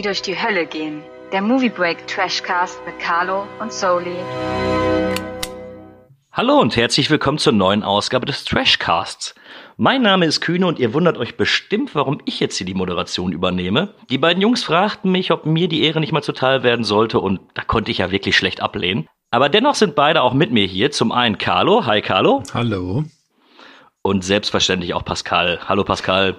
die durch die Hölle gehen. Der Movie Break Trashcast mit Carlo und Soli. Hallo und herzlich willkommen zur neuen Ausgabe des Trashcasts. Mein Name ist Kühne und ihr wundert euch bestimmt, warum ich jetzt hier die Moderation übernehme. Die beiden Jungs fragten mich, ob mir die Ehre nicht mal zuteil werden sollte und da konnte ich ja wirklich schlecht ablehnen. Aber dennoch sind beide auch mit mir hier. Zum einen Carlo. Hi Carlo. Hallo. Und selbstverständlich auch Pascal. Hallo Pascal.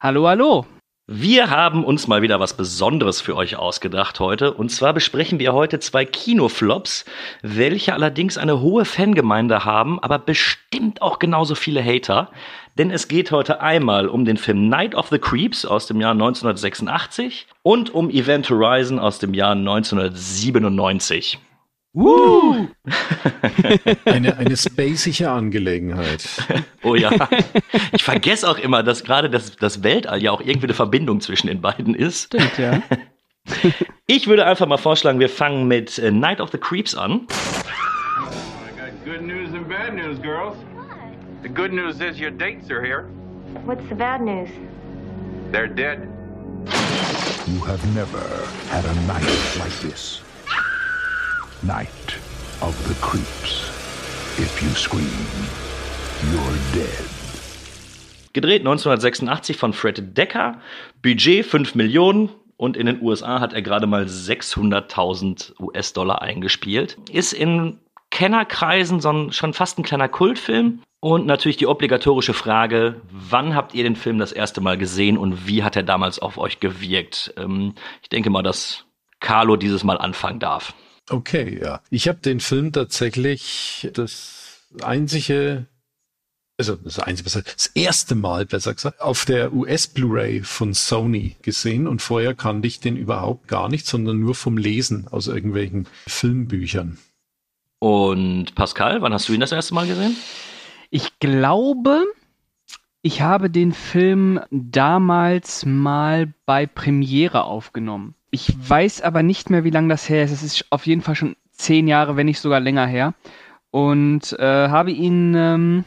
Hallo, hallo. Wir haben uns mal wieder was Besonderes für euch ausgedacht heute. Und zwar besprechen wir heute zwei Kinoflops, welche allerdings eine hohe Fangemeinde haben, aber bestimmt auch genauso viele Hater. Denn es geht heute einmal um den Film Night of the Creeps aus dem Jahr 1986 und um Event Horizon aus dem Jahr 1997. Uh. eine, eine spacige Angelegenheit. Oh ja. Ich vergesse auch immer, dass gerade das, das Weltall ja auch irgendwie eine Verbindung zwischen den beiden ist. Stimmt, ja. Ich würde einfach mal vorschlagen, wir fangen mit äh, Night of the Creeps an. I got good news and bad news, girls. The good news is your dates are here. What's the bad news? They're dead. You have never had a night like this. Night of the Creeps. If you scream, you're dead. Gedreht 1986 von Fred Decker. Budget 5 Millionen. Und in den USA hat er gerade mal 600.000 US-Dollar eingespielt. Ist in Kennerkreisen so ein, schon fast ein kleiner Kultfilm. Und natürlich die obligatorische Frage, wann habt ihr den Film das erste Mal gesehen und wie hat er damals auf euch gewirkt? Ähm, ich denke mal, dass Carlo dieses Mal anfangen darf. Okay, ja. Ich habe den Film tatsächlich das einzige, also das einzige, das erste Mal besser gesagt, auf der US Blu-ray von Sony gesehen und vorher kannte ich den überhaupt gar nicht, sondern nur vom Lesen aus irgendwelchen Filmbüchern. Und Pascal, wann hast du ihn das erste Mal gesehen? Ich glaube, ich habe den Film damals mal bei Premiere aufgenommen. Ich weiß aber nicht mehr, wie lange das her ist. Es ist auf jeden Fall schon zehn Jahre, wenn nicht sogar länger her. Und äh, habe ihn ähm,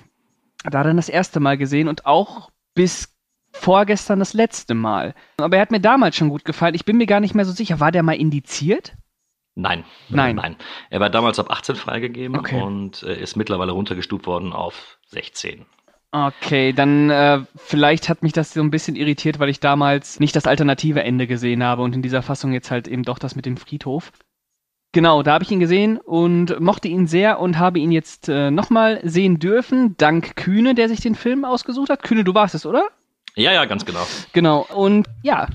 da dann das erste Mal gesehen und auch bis vorgestern das letzte Mal. Aber er hat mir damals schon gut gefallen. Ich bin mir gar nicht mehr so sicher. War der mal indiziert? Nein. Nein. Nein. Er war damals ab 18 freigegeben Okay. und äh, ist mittlerweile runtergestuft worden auf 16. Okay, dann äh, vielleicht hat mich das so ein bisschen irritiert, weil ich damals nicht das alternative Ende gesehen habe und in dieser Fassung jetzt halt eben doch das mit dem Friedhof. Genau, da habe ich ihn gesehen und mochte ihn sehr und habe ihn jetzt äh, nochmal sehen dürfen, dank Kühne, der sich den Film ausgesucht hat. Kühne, du warst es, oder? Ja, ja, ganz genau. Genau, und ja,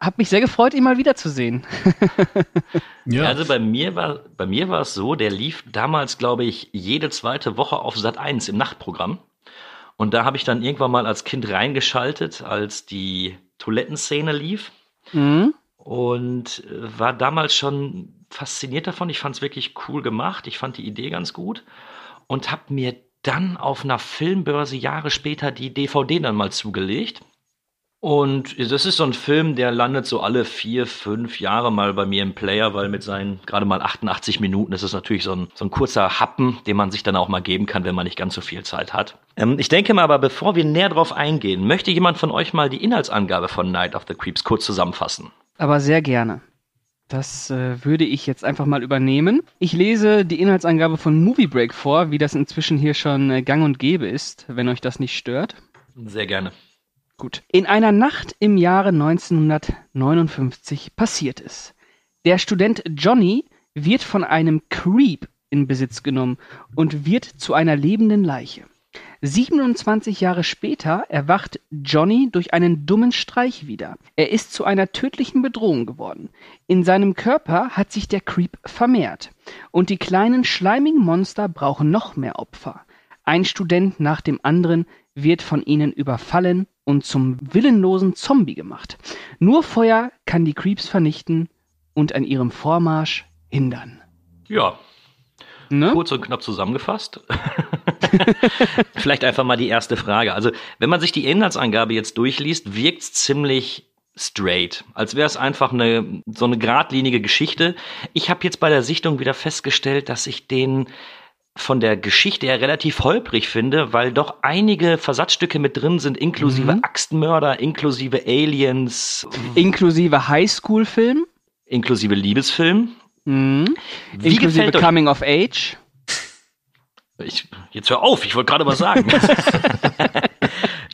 hab mich sehr gefreut, ihn mal wiederzusehen. Ja, Also bei mir war bei mir war es so, der lief damals, glaube ich, jede zweite Woche auf Sat 1 im Nachtprogramm. Und da habe ich dann irgendwann mal als Kind reingeschaltet, als die Toilettenszene lief. Mhm. und äh, war damals schon fasziniert davon. Ich fand es wirklich cool gemacht. Ich fand die Idee ganz gut und habe mir dann auf einer Filmbörse Jahre später die DVD dann mal zugelegt. Und das ist so ein Film, der landet so alle vier, fünf Jahre mal bei mir im Player, weil mit seinen gerade mal 88 Minuten ist es natürlich so ein, so ein kurzer Happen, den man sich dann auch mal geben kann, wenn man nicht ganz so viel Zeit hat. Ähm, ich denke mal, aber bevor wir näher drauf eingehen, möchte jemand von euch mal die Inhaltsangabe von Night of the Creeps kurz zusammenfassen. Aber sehr gerne. Das äh, würde ich jetzt einfach mal übernehmen. Ich lese die Inhaltsangabe von Movie Break vor, wie das inzwischen hier schon äh, gang und gäbe ist, wenn euch das nicht stört. Sehr gerne. Gut. In einer Nacht im Jahre 1959 passiert es. Der Student Johnny wird von einem Creep in Besitz genommen und wird zu einer lebenden Leiche. 27 Jahre später erwacht Johnny durch einen dummen Streich wieder. Er ist zu einer tödlichen Bedrohung geworden. In seinem Körper hat sich der Creep vermehrt. Und die kleinen schleimigen Monster brauchen noch mehr Opfer. Ein Student nach dem anderen wird von ihnen überfallen und zum willenlosen Zombie gemacht. Nur Feuer kann die Creeps vernichten und an ihrem Vormarsch hindern. Ja, Ne? kurz und knapp zusammengefasst. Vielleicht einfach mal die erste Frage. Also, wenn man sich die Inhaltsangabe jetzt durchliest, wirkt es ziemlich straight, als wäre es einfach eine so eine geradlinige Geschichte. Ich habe jetzt bei der Sichtung wieder festgestellt, dass ich den von der Geschichte her relativ holprig finde, weil doch einige Versatzstücke mit drin sind, inklusive Mhm. Axtmörder, inklusive Aliens, Inklusive Highschool-Film. inklusive Liebesfilm. Mhm. Wie Inklusive Coming of Age. ich, jetzt hör auf, ich wollte gerade was sagen.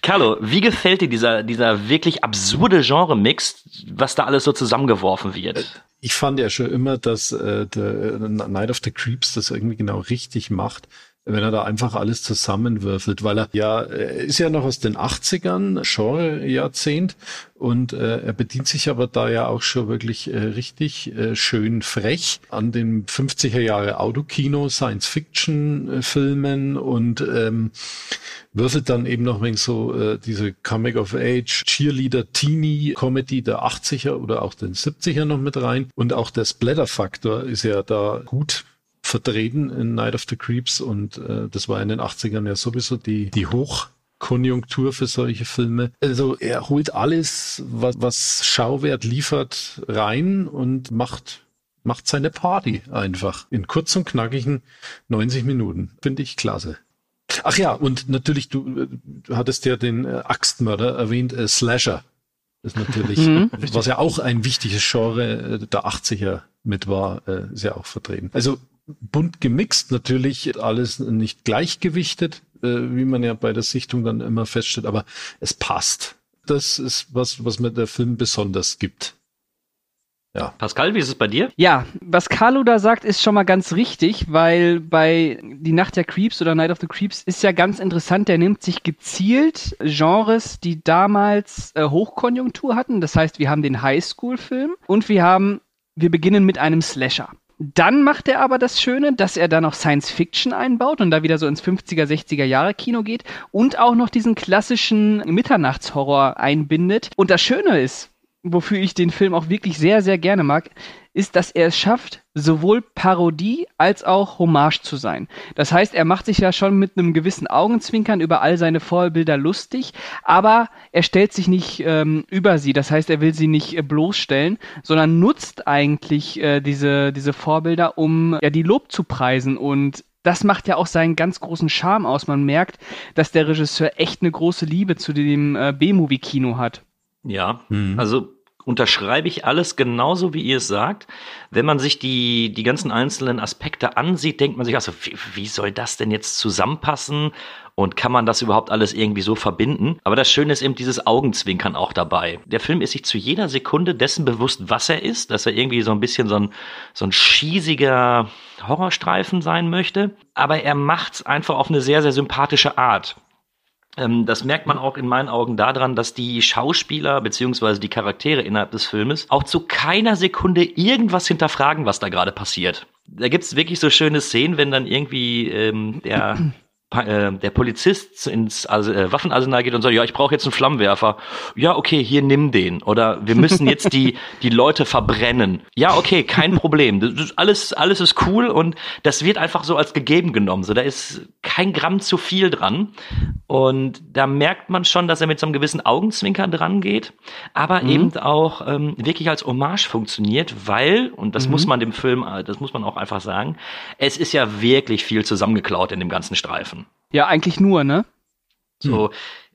Carlo, wie gefällt dir dieser, dieser wirklich absurde Genre-Mix, was da alles so zusammengeworfen wird? Ich fand ja schon immer, dass äh, der Night of the Creeps das irgendwie genau richtig macht, wenn er da einfach alles zusammenwürfelt, weil er ja, ist ja noch aus den 80ern, Genre-Jahrzehnt, und äh, er bedient sich aber da ja auch schon wirklich äh, richtig äh, schön frech an den 50er Jahre Autokino, Science-Fiction-Filmen und ähm, würfelt dann eben noch wegen so äh, diese Comic of Age, Cheerleader, Teenie Comedy der 80er oder auch den 70er noch mit rein. Und auch der Splatter-Faktor ist ja da gut vertreten in Night of the Creeps und äh, das war in den 80ern ja sowieso die, die Hochkonjunktur für solche Filme. Also er holt alles, was, was Schauwert liefert, rein und macht macht seine Party einfach in kurz und knackigen 90 Minuten. Finde ich klasse. Ach ja, und natürlich, du, äh, du hattest ja den äh, Axtmörder erwähnt, äh, Slasher. ist natürlich, Mhm. was ja auch ein wichtiges Genre äh, der 80er mit war, äh, ist ja auch vertreten. Also bunt gemixt, natürlich alles nicht gleichgewichtet, äh, wie man ja bei der Sichtung dann immer feststellt, aber es passt. Das ist was, was mir der Film besonders gibt. Pascal, wie ist es bei dir? Ja, was Carlo da sagt, ist schon mal ganz richtig, weil bei Die Nacht der Creeps oder Night of the Creeps ist ja ganz interessant, der nimmt sich gezielt Genres, die damals äh, Hochkonjunktur hatten. Das heißt, wir haben den Highschool-Film und wir haben, wir beginnen mit einem Slasher. Dann macht er aber das Schöne, dass er da noch Science Fiction einbaut und da wieder so ins 50er, 60er Jahre Kino geht und auch noch diesen klassischen Mitternachtshorror einbindet. Und das Schöne ist, wofür ich den Film auch wirklich sehr, sehr gerne mag, ist, dass er es schafft, sowohl Parodie als auch Hommage zu sein. Das heißt, er macht sich ja schon mit einem gewissen Augenzwinkern über all seine Vorbilder lustig, aber er stellt sich nicht ähm, über sie. Das heißt, er will sie nicht äh, bloßstellen, sondern nutzt eigentlich äh, diese, diese Vorbilder, um ja die Lob zu preisen und das macht ja auch seinen ganz großen Charme aus. Man merkt, dass der Regisseur echt eine große Liebe zu dem äh, B-Movie-Kino hat. Ja, Mhm. also unterschreibe ich alles genauso, wie ihr es sagt. Wenn man sich die, die ganzen einzelnen Aspekte ansieht, denkt man sich also, wie, wie soll das denn jetzt zusammenpassen? Und kann man das überhaupt alles irgendwie so verbinden? Aber das Schöne ist eben dieses Augenzwinkern auch dabei. Der Film ist sich zu jeder Sekunde dessen bewusst, was er ist, dass er irgendwie so ein bisschen so ein, so ein schießiger Horrorstreifen sein möchte. Aber er macht's einfach auf eine sehr, sehr sympathische Art. Ähm, das merkt man auch in meinen Augen daran, dass die Schauspieler beziehungsweise die Charaktere innerhalb des Filmes auch zu keiner Sekunde irgendwas hinterfragen, was da gerade passiert. Da gibt's wirklich so schöne Szenen, wenn dann irgendwie ähm, der äh, der Polizist ins As äh, Waffenarsenal geht und sagt, ja, ich brauche jetzt einen Flammenwerfer. Ja, okay, hier nimm den. Oder wir müssen jetzt die die Leute verbrennen. Ja, okay, kein Problem. Das alles alles ist cool und das wird einfach so als gegeben genommen. So, da ist kein Gramm zu viel dran. Und da merkt man schon, dass er mit so einem gewissen Augenzwinkern dran geht, aber eben auch ähm, wirklich als Hommage funktioniert, weil, und das muss man dem Film, äh, das muss man auch einfach sagen, es ist ja wirklich viel zusammengeklaut in dem ganzen Streifen. Ja, eigentlich nur, ne? So,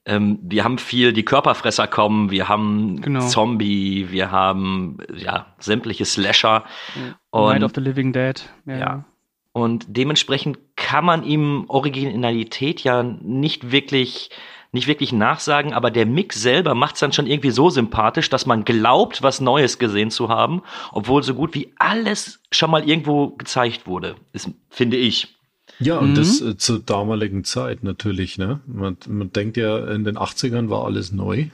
ähm, wir haben viel, die Körperfresser kommen, wir haben Genau. Zombie, wir haben ja sämtliche Slasher. Night Und of the Living Dead. Ja. Ja. Und dementsprechend kann man ihm Originalität ja nicht wirklich, nicht wirklich nachsagen, aber der Mix selber macht es dann schon irgendwie so sympathisch, dass man glaubt, was Neues gesehen zu haben, obwohl so gut wie alles schon mal irgendwo gezeigt wurde, ist, finde ich. Ja, und Mhm. das äh, zur damaligen Zeit natürlich, ne? Man, man denkt ja, in den 80ern war alles neu.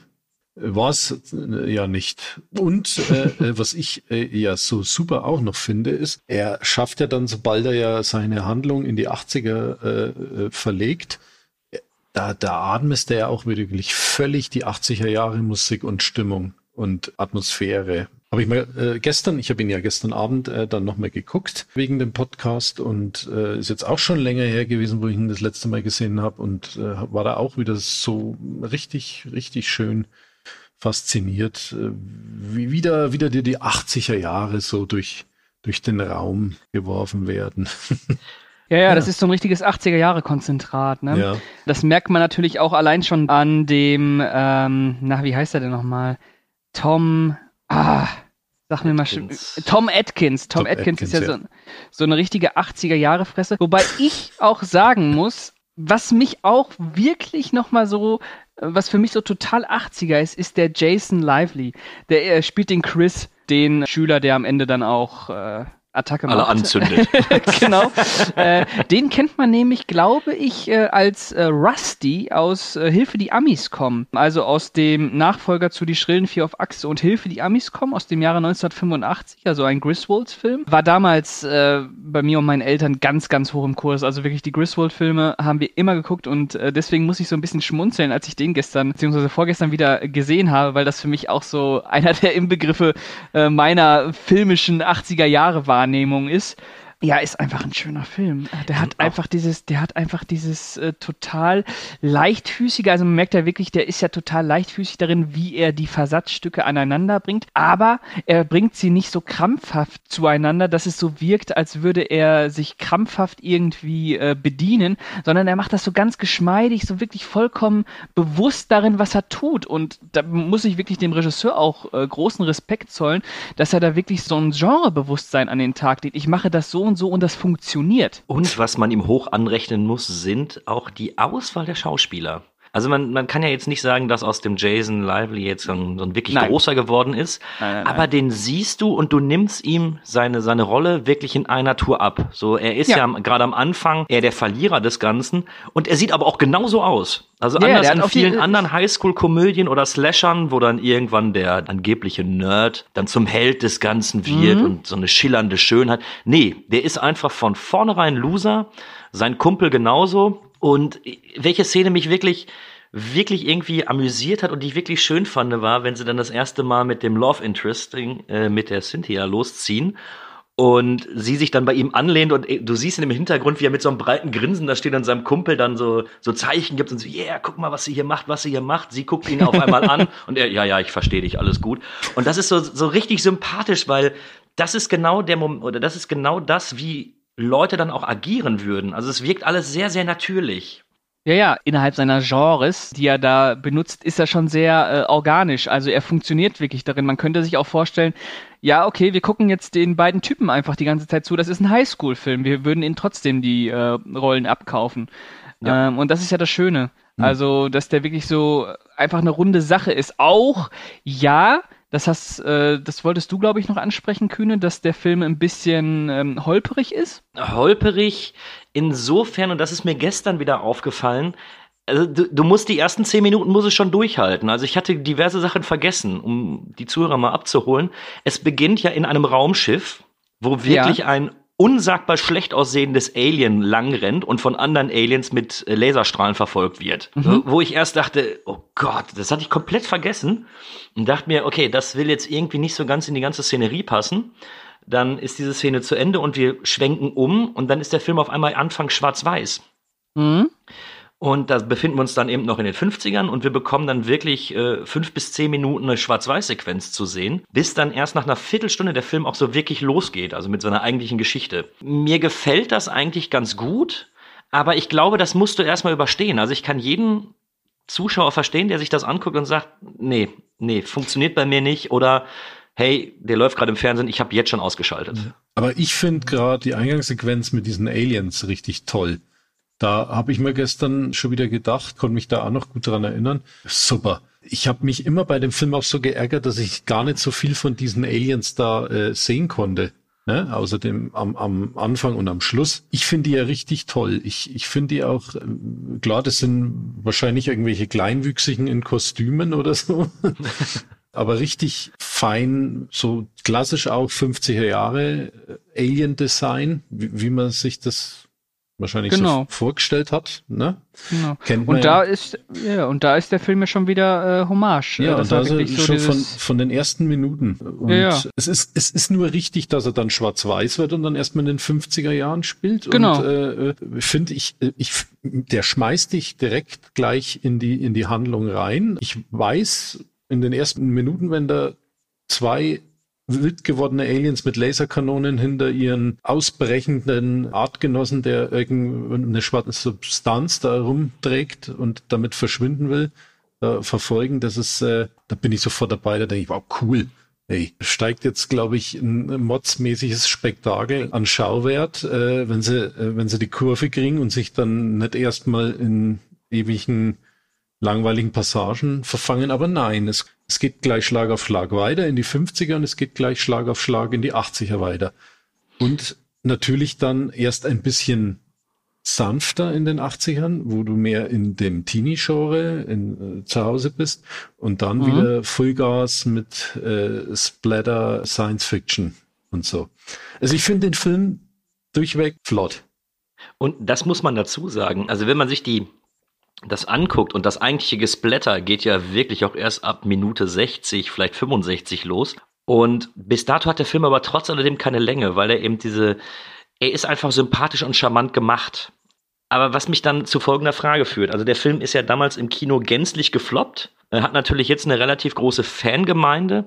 War es äh, ja nicht. Und äh, äh, was ich äh, ja so super auch noch finde, ist, er schafft ja dann, sobald er ja seine Handlung in die 80er äh, äh, verlegt, äh, da, da atmest er ja auch wirklich völlig die 80er Jahre Musik und Stimmung und Atmosphäre. Habe ich mal äh, gestern, ich habe ihn ja gestern Abend äh, dann nochmal geguckt wegen dem Podcast und äh, ist jetzt auch schon länger her gewesen, wo ich ihn das letzte Mal gesehen habe und äh, war da auch wieder so richtig, richtig schön fasziniert, äh, wie wieder, wieder dir die 80er Jahre so durch, durch den Raum geworfen werden. Ja, ja, das ist so ein richtiges 80er-Jahre-Konzentrat. Ne? Ja. Das merkt man natürlich auch allein schon an dem, ähm, na, wie heißt er denn nochmal? Tom, ah, sag mir mal. Atkins. Tom Atkins. Tom, Tom Atkins, ist ja, Atkins, So, so eine richtige 80er-Jahre-Fresse. Wobei ich auch sagen muss, was mich auch wirklich nochmal so, was für mich so total 80er ist, ist der Jason Lively. Der spielt den Chris, den Schüler, der am Ende dann auch äh, Attacke Alle anzündet. genau. Äh, den kennt man nämlich, glaube ich, äh, als äh, Rusty aus äh, Hilfe die Amis kommen. Also aus dem Nachfolger zu Die schrillen Vier auf Achse und Hilfe die Amis kommen aus dem Jahre 1985, also ein Griswolds-Film. War damals äh, bei mir und meinen Eltern ganz, ganz hoch im Kurs. Also wirklich die Griswold-Filme haben wir immer geguckt und äh, deswegen muss ich so ein bisschen schmunzeln, als ich den gestern bzw. vorgestern wieder gesehen habe, weil das für mich auch so einer der Inbegriffe meiner filmischen 80er-Jahre-Wahrnehmung ist. Ja, ist einfach ein schöner Film. Äh, Der hat einfach dieses, der hat einfach dieses äh, total leichtfüßige, also man merkt ja wirklich, der ist ja total leichtfüßig darin, wie er die Versatzstücke aneinander bringt, aber er bringt sie nicht so krampfhaft zueinander, dass es so wirkt, als würde er sich krampfhaft irgendwie äh, bedienen, sondern er macht das so ganz geschmeidig, so wirklich vollkommen bewusst darin, was er tut. Und da muss ich wirklich dem Regisseur auch äh, großen Respekt zollen, dass er da wirklich so ein Genrebewusstsein an den Tag legt. Ich mache das so und so und das funktioniert. Und was man ihm hoch anrechnen muss, sind auch die Auswahl der Schauspieler. Also man, man kann ja jetzt nicht sagen, dass aus dem Jason Lively jetzt so ein, so ein wirklich Nein. großer geworden ist, Nein, nein, aber den siehst du und du nimmst ihm seine, seine Rolle wirklich in einer Tour ab. So, er ist ja, Ja. gerade am Anfang eher der Verlierer des Ganzen und er sieht aber auch genauso aus. Also Ja, anders die- vielen anderen Highschool-Komödien oder Slashern, wo dann irgendwann der angebliche Nerd dann zum Held des Ganzen wird Mhm. und so eine schillernde Schönheit. Nee, der ist einfach von vornherein Loser, sein Kumpel genauso. Und welche Szene mich wirklich, wirklich irgendwie amüsiert hat und die ich wirklich schön fand, war, wenn sie dann das erste Mal mit dem Love Interesting, äh, mit der Cynthia losziehen und sie sich dann bei ihm anlehnt und äh, du siehst ihn im Hintergrund, wie er mit so einem breiten Grinsen da steht und seinem Kumpel dann so, so Zeichen gibt und so, yeah, guck mal, was sie hier macht, was sie hier macht. Sie guckt ihn auf einmal an und er, ja, ja, ich verstehe dich, alles gut. Und das ist so, so richtig sympathisch, weil das ist genau der Moment, oder das ist genau das, wie Leute dann auch agieren würden. Also es wirkt alles sehr, sehr natürlich. Ja, ja, innerhalb seiner Genres, die er da benutzt, ist er schon sehr äh, organisch. Also er funktioniert wirklich darin. Man könnte sich auch vorstellen, ja, okay, wir gucken jetzt den beiden Typen einfach die ganze Zeit zu. Das ist ein Highschool-Film. Wir würden ihnen trotzdem die äh, Rollen abkaufen. Ja. Ähm, und das ist ja das Schöne. Also, dass der wirklich so einfach eine runde Sache ist. Auch, ja, das hast, äh, das wolltest du, glaube ich, noch ansprechen, Kühne, dass der Film ein bisschen ähm, holperig ist. holperig insofern, und das ist mir gestern wieder aufgefallen, also du, du musst die ersten zehn Minuten muss es schon durchhalten. Also ich hatte diverse Sachen vergessen, um die Zuhörer mal abzuholen. Es beginnt ja in einem Raumschiff, wo wirklich ein unsagbar schlecht aussehendes Alien langrennt und von anderen Aliens mit äh, Laserstrahlen verfolgt wird. Mhm. Wo ich erst dachte, oh Gott, das hatte ich komplett vergessen und dachte mir, okay, das will jetzt irgendwie nicht so ganz in die ganze Szenerie passen. Dann ist diese Szene zu Ende und wir schwenken um und dann ist der Film auf einmal Anfang schwarz-weiß. Mhm. Und da befinden wir uns dann eben noch in den 50ern und wir bekommen dann wirklich äh, fünf bis zehn Minuten eine Schwarz-Weiß-Sequenz zu sehen, bis dann erst nach einer Viertelstunde der Film auch so wirklich losgeht, also mit seiner eigentlichen Geschichte. Mir gefällt das eigentlich ganz gut, aber ich glaube, das musst du erstmal überstehen. Also ich kann jeden Zuschauer verstehen, der sich das anguckt und sagt, nee, nee, funktioniert bei mir nicht oder hey, der läuft gerade im Fernsehen, ich habe jetzt schon ausgeschaltet. Aber ich finde gerade die Eingangssequenz mit diesen Aliens richtig toll. Da habe ich mir gestern schon wieder gedacht, konnte mich da auch noch gut dran erinnern. Super. Ich habe mich immer bei dem Film auch so geärgert, dass ich gar nicht so viel von diesen Aliens da äh, sehen konnte. Ne? Außerdem am, am Anfang und am Schluss. Ich finde die ja richtig toll. Ich, ich finde die auch, ähm, klar, das sind wahrscheinlich irgendwelche Kleinwüchsigen in Kostümen oder so. Aber richtig fein, so klassisch auch 50er Jahre äh, Alien-Design, wie, wie man sich das wahrscheinlich Genau. so vorgestellt hat. Ne? Genau. Kennt man Und da ist, ja, und da ist der Film ja schon wieder äh, Hommage. Ja, Äh, und da ist er so schon von, von den ersten Minuten. Und Ja, ja. Es, ist, es ist nur richtig, dass er dann schwarz-weiß wird und dann erstmal in den 50er Jahren spielt. Genau. Und äh, finde ich, äh, ich, der schmeißt dich direkt gleich in die, in die Handlung rein. Ich weiß, in den ersten Minuten, wenn da zwei wild gewordene Aliens mit Laserkanonen hinter ihren ausbrechenden Artgenossen, der irgendeine schwarze Substanz da rumträgt und damit verschwinden will, äh, verfolgen. Das ist, äh, da bin ich sofort dabei, da denke ich, wow, cool. Hey, steigt jetzt, glaube ich, ein modsmäßiges Spektakel an Schauwert, äh, wenn sie, äh, wenn sie die Kurve kriegen und sich dann nicht erstmal in ewigen langweiligen Passagen verfangen. Aber nein, es, es geht gleich Schlag auf Schlag weiter in die 50er und es geht gleich Schlag auf Schlag in die 80er weiter. Und natürlich dann erst ein bisschen sanfter in den 80ern, wo du mehr in dem Teenie-Genre äh, zu Hause bist und dann mhm. wieder Fullgas mit äh, Splatter, Science Fiction und so. Also ich finde den Film durchweg flott. Und das muss man dazu sagen. Also wenn man sich die das anguckt und das eigentliche Gesplatter geht ja wirklich auch erst ab Minute 60, vielleicht 65 los. Und bis dato hat der Film aber trotz alledem keine Länge, weil er eben diese, er ist einfach sympathisch und charmant gemacht. Aber was mich dann zu folgender Frage führt. Also der Film ist ja damals im Kino gänzlich gefloppt. Er hat natürlich jetzt eine relativ große Fangemeinde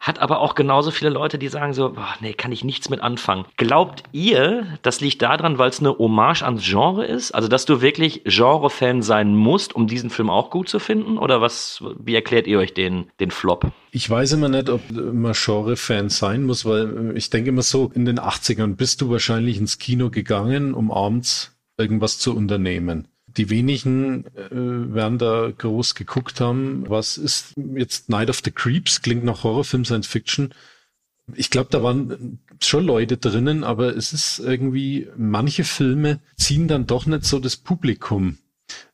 hat aber auch genauso viele Leute, die sagen so, boah, nee, kann ich nichts mit anfangen. Glaubt ihr, das liegt daran, weil es eine Hommage ans Genre ist? Also, dass du wirklich Genre-Fan sein musst, um diesen Film auch gut zu finden? Oder was, wie erklärt ihr euch den, den Flop? Ich weiß immer nicht, ob man Genre-Fan sein muss, weil ich denke immer so, in den 80ern bist du wahrscheinlich ins Kino gegangen, um abends irgendwas zu unternehmen. Die wenigen äh, werden da groß geguckt haben, was ist jetzt Night of the Creeps, klingt nach Horrorfilm, Science Fiction. Ich glaube, da waren schon Leute drinnen, aber es ist irgendwie, manche Filme ziehen dann doch nicht so das Publikum.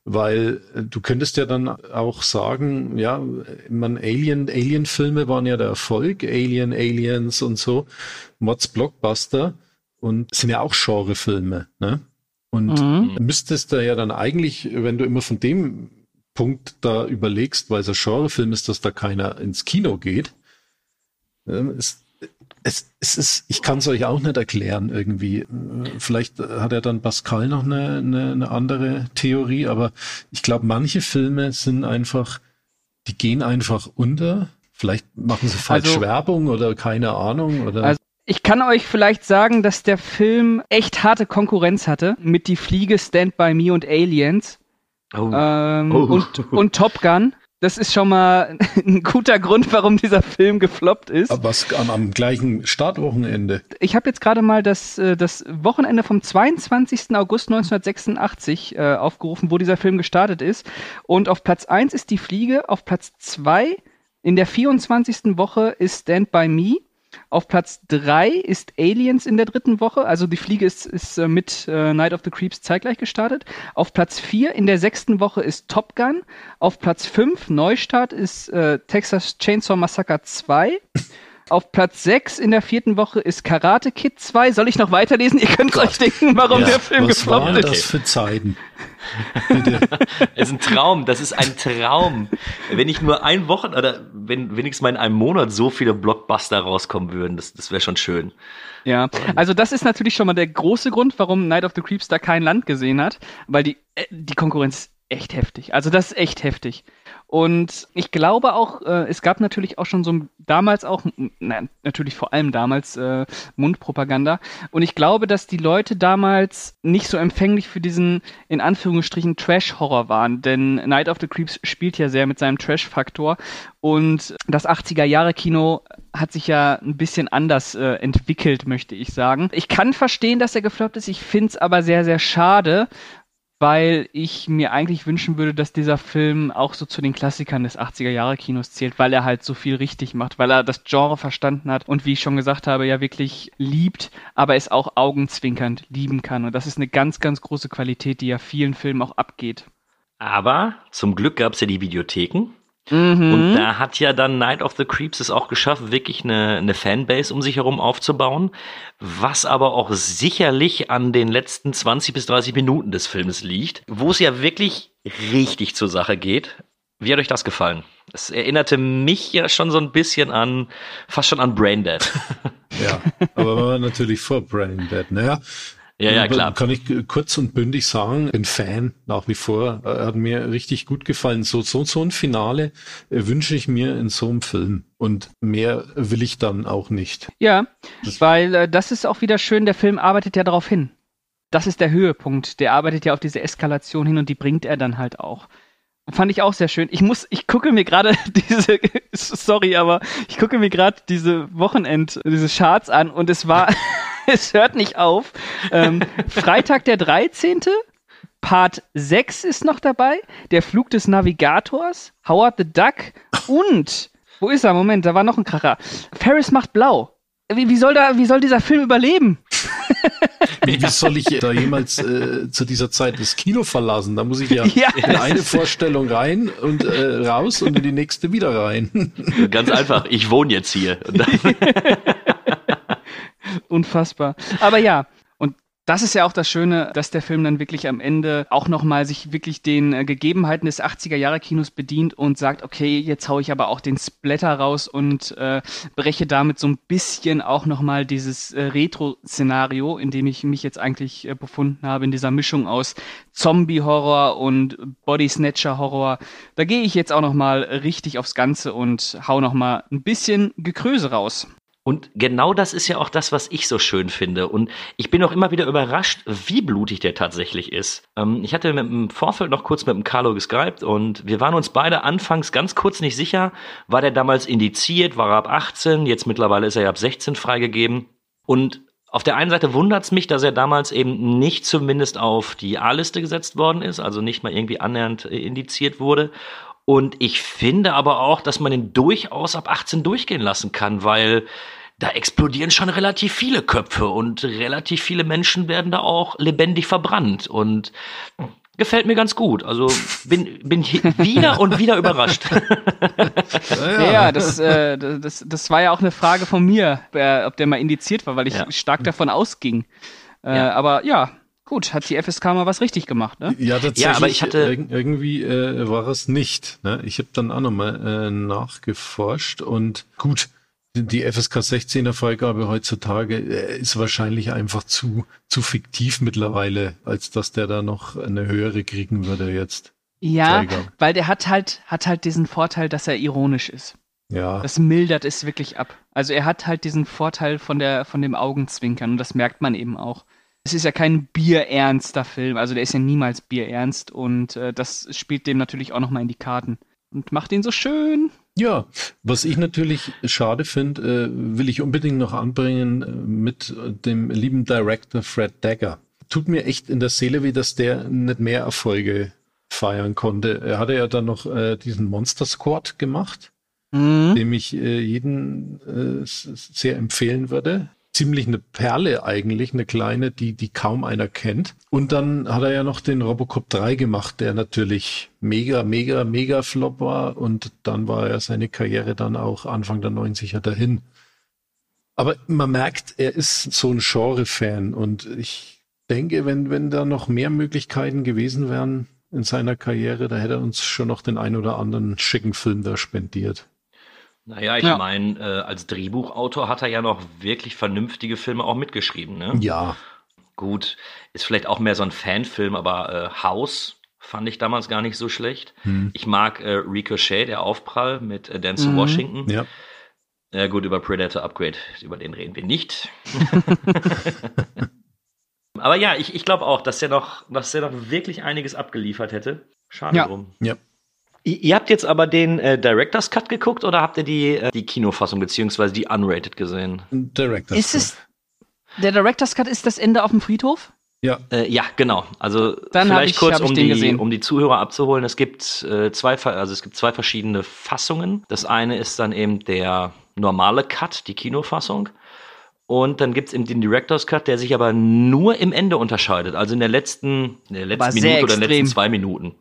Weil äh, du könntest ja dann auch sagen, ja, man Alien, Alien-Filme waren ja der Erfolg, Alien, Aliens und so, Mods Blockbuster und sind ja auch Genrefilme, ne? Und mhm. müsstest da ja dann eigentlich, wenn du immer von dem Punkt da überlegst, weil es ein Genrefilm ist, dass da keiner ins Kino geht, ähm, es, es, es ist, ich kann es euch auch nicht erklären irgendwie. Vielleicht hat er dann Pascal noch eine, eine, eine andere Theorie, aber ich glaube, manche Filme sind einfach, die gehen einfach unter. Vielleicht machen sie falsch also, Werbung oder keine Ahnung. Oder also ich kann euch vielleicht sagen, dass der Film echt harte Konkurrenz hatte mit Die Fliege, Stand By Me und Aliens. Oh. Ähm, oh. Und, und Top Gun. Das ist schon mal ein guter Grund, warum dieser Film gefloppt ist. Aber was am, am gleichen Startwochenende? Ich habe jetzt gerade mal das, äh, das Wochenende vom 22. August 1986 äh, aufgerufen, wo dieser Film gestartet ist. Und auf Platz 1 ist Die Fliege, auf Platz 2 in der 24. Woche ist Stand By Me auf Platz 3 ist Aliens in der dritten Woche. Also die Fliege ist, ist äh, mit äh, Night of the Creeps zeitgleich gestartet. Auf Platz 4 in der sechsten Woche ist Top Gun. Auf Platz 5 Neustart ist äh, Texas Chainsaw Massacre 2. Auf Platz 6 in der vierten Woche ist Karate Kid 2. Soll ich noch weiterlesen? Ihr könnt euch denken, warum ja, der Film was gefloppt ist. das für Zeiten? es ist ein Traum, das ist ein Traum. Wenn ich nur ein Wochen oder wenn wenigstens mal in einem Monat so viele Blockbuster rauskommen würden, das, das wäre schon schön. Ja, also das ist natürlich schon mal der große Grund, warum Night of the Creeps da kein Land gesehen hat, weil die, äh, die Konkurrenz echt heftig. Also das ist echt heftig. Und ich glaube auch, äh, es gab natürlich auch schon so damals auch, na, natürlich vor allem damals äh, Mundpropaganda. Und ich glaube, dass die Leute damals nicht so empfänglich für diesen in Anführungsstrichen Trash-Horror waren. Denn Night of the Creeps spielt ja sehr mit seinem Trash-Faktor. Und das 80er-Jahre-Kino hat sich ja ein bisschen anders äh, entwickelt, möchte ich sagen. Ich kann verstehen, dass er gefloppt ist. Ich finde es aber sehr, sehr schade, weil ich mir eigentlich wünschen würde, dass dieser Film auch so zu den Klassikern des 80er-Jahre-Kinos zählt, weil er halt so viel richtig macht, weil er das Genre verstanden hat und wie ich schon gesagt habe, ja wirklich liebt, aber es auch augenzwinkernd lieben kann. Und das ist eine ganz, ganz große Qualität, die ja vielen Filmen auch abgeht. Aber zum Glück gab es ja die Videotheken Mhm. Und da hat ja dann Night of the Creeps es auch geschafft, wirklich eine, eine Fanbase um sich herum aufzubauen, was aber auch sicherlich an den letzten 20 bis 30 Minuten des Filmes liegt, wo es ja wirklich richtig zur Sache geht. Wie hat euch das gefallen? Es erinnerte mich ja schon so ein bisschen an, fast schon an Braindead. Ja, aber war natürlich vor Braindead. Naja, Ja, ja, Aber klar. Kann ich äh, kurz und bündig sagen, bin Fan nach wie vor. Äh, Hat mir richtig gut gefallen. So, so, so ein Finale äh, wünsche ich mir in so einem Film. Und mehr will ich dann auch nicht. Ja, Das- weil äh, das ist auch wieder schön, der Film arbeitet ja darauf hin. Das ist der Höhepunkt. Der arbeitet ja auf diese Eskalation hin und die bringt er dann halt auch. Fand ich auch sehr schön. Ich muss, ich gucke mir gerade diese, sorry, aber ich gucke mir gerade diese Wochenend, diese Charts an und es war, es hört nicht auf. Ähm, Freitag der 13. Part 6 ist noch dabei. Der Flug des Navigators, Howard the Duck und, wo ist er? Moment, da war noch ein Kracher. Ferris macht blau. Wie, wie, soll da, wie soll dieser Film überleben? Wie, wie soll ich da jemals äh, zu dieser Zeit das Kino verlassen? Da muss ich ja, Ja, in eine Vorstellung rein und äh, raus und in die nächste wieder rein. Ganz einfach, ich wohne jetzt hier. Unfassbar. Aber ja, und das ist ja auch das Schöne, dass der Film dann wirklich am Ende auch nochmal sich wirklich den äh, Gegebenheiten des 80er-Jahre-Kinos bedient und sagt, okay, jetzt hau ich aber auch den Splatter raus und äh, breche damit so ein bisschen auch nochmal dieses äh, Retro-Szenario, in dem ich mich jetzt eigentlich äh, befunden habe, in dieser Mischung aus Zombie-Horror und Body-Snatcher-Horror. Da gehe ich jetzt auch nochmal richtig aufs Ganze und hau nochmal ein bisschen Gekröse raus. Und genau das ist ja auch das, was ich so schön finde. Und ich bin auch immer wieder überrascht, wie blutig der tatsächlich ist. Ähm, ich hatte mit dem Vorfeld noch kurz mit dem Carlo geskypt und wir waren uns beide anfangs ganz kurz nicht sicher, war der damals indiziert, war er ab 18, jetzt mittlerweile ist er ja ab 16 freigegeben. Und auf der einen Seite wundert es mich, dass er damals eben nicht zumindest auf die A-Liste gesetzt worden ist, also nicht mal irgendwie annähernd äh, indiziert wurde. Und ich finde aber auch, dass man ihn durchaus ab 18 durchgehen lassen kann, weil da explodieren schon relativ viele Köpfe und relativ viele Menschen werden da auch lebendig verbrannt und gefällt mir ganz gut. Also bin, bin wieder und wieder überrascht. Ja, ja, das, äh, das, das war ja auch eine Frage von mir, äh, ob der mal indiziert war, weil ich Ja. stark davon ausging. Äh, Ja. Aber ja, gut, hat die FSK mal was richtig gemacht, ne? Ja, tatsächlich. Ja, aber ich hatte- irg- irgendwie äh, war es nicht. Ne? Ich habe dann auch nochmal äh, nachgeforscht und gut, die- die FSK 16er Freigabe heutzutage äh, ist wahrscheinlich einfach zu, zu fiktiv mittlerweile, als dass der da noch eine höhere kriegen würde jetzt. Ja, Freigabe. weil der hat halt, hat halt diesen Vorteil, dass er ironisch ist. Ja, Das mildert es wirklich ab. Also er hat halt diesen Vorteil von der, von dem Augenzwinkern und das merkt man eben auch. Es ist ja kein bierernster Film, also der ist ja niemals bierernst und äh, das spielt dem natürlich auch nochmal in die Karten und macht ihn so schön. Ja, was ich natürlich schade finde, äh, will ich unbedingt noch anbringen äh, mit dem lieben Director Fred Dagger. Tut mir echt in der Seele weh, dass der nicht mehr Erfolge feiern konnte. Er hatte ja dann noch äh, diesen Monster Squad gemacht, Mhm. dem ich äh, jeden äh, sehr empfehlen würde. Ziemlich eine Perle eigentlich, eine kleine, die, die kaum einer kennt. Und dann hat er ja noch den Robocop 3 gemacht, der natürlich mega, mega, mega Flop war. Und dann war ja seine Karriere dann auch Anfang der 90er dahin. Aber man merkt, er ist so ein Genre-Fan. Und ich denke, wenn, wenn da noch mehr Möglichkeiten gewesen wären in seiner Karriere, da hätte er uns schon noch den ein oder anderen schicken Film da spendiert. Naja, ich Ja. meine, äh, als Drehbuchautor hat er ja noch wirklich vernünftige Filme auch mitgeschrieben. Ne? Ja, Gut, ist vielleicht auch mehr so ein Fanfilm, aber äh, House fand ich damals gar nicht so schlecht. Hm. Ich mag äh, Ricochet, der Aufprall mit äh, Denzel Mhm. Washington. ja. Ja gut, über Predator Upgrade, über den reden wir nicht. Aber ja, ich, ich glaube auch, dass der noch, dass der noch wirklich einiges abgeliefert hätte. Schade Ja. drum. Ja. Ihr habt jetzt aber den äh, Director's Cut geguckt oder habt ihr die, äh, die Kinofassung beziehungsweise die Unrated gesehen? Director. Ist es, der Director's Cut ist das Ende auf dem Friedhof? Ja, Äh, ja, genau. Also Dann vielleicht ich- kurz, um den die, gesehen. um die Zuhörer abzuholen. Es gibt äh, zwei, also es gibt zwei verschiedene Fassungen. Das eine ist dann eben der normale Cut, die Kinofassung. Und dann gibt's eben den Director's Cut, der sich aber nur im Ende unterscheidet. Also in der letzten, in der letzten Minute oder in den letzten zwei Minuten.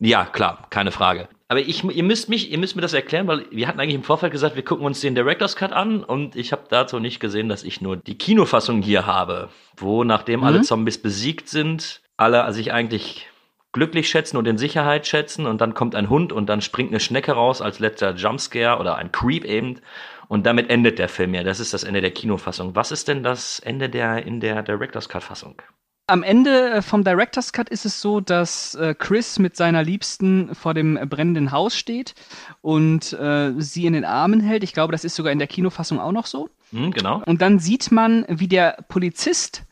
Ja, klar, keine Frage. Aber ich, ihr müsst mich, ihr müsst mir das erklären, weil wir hatten eigentlich im Vorfeld gesagt, wir gucken uns den Director's Cut an und ich habe dazu nicht gesehen, dass ich nur die Kinofassung hier habe, wo nachdem alle Mhm. Zombies besiegt sind, alle sich eigentlich glücklich schätzen und in Sicherheit schätzen und dann kommt ein Hund und dann springt eine Schnecke raus als letzter Jumpscare oder ein Creep eben und damit endet der Film ja. Das ist das Ende der Kinofassung. Was ist denn das Ende der in der Director's Cut Fassung? Am Ende äh, vom Director's Cut ist es so, dass äh, Chris mit seiner Liebsten vor dem brennenden Haus steht und äh, sie in den Armen hält. Ich glaube, das ist sogar in der Kinofassung auch noch so. Hm, genau. Und dann sieht man, wie der Polizist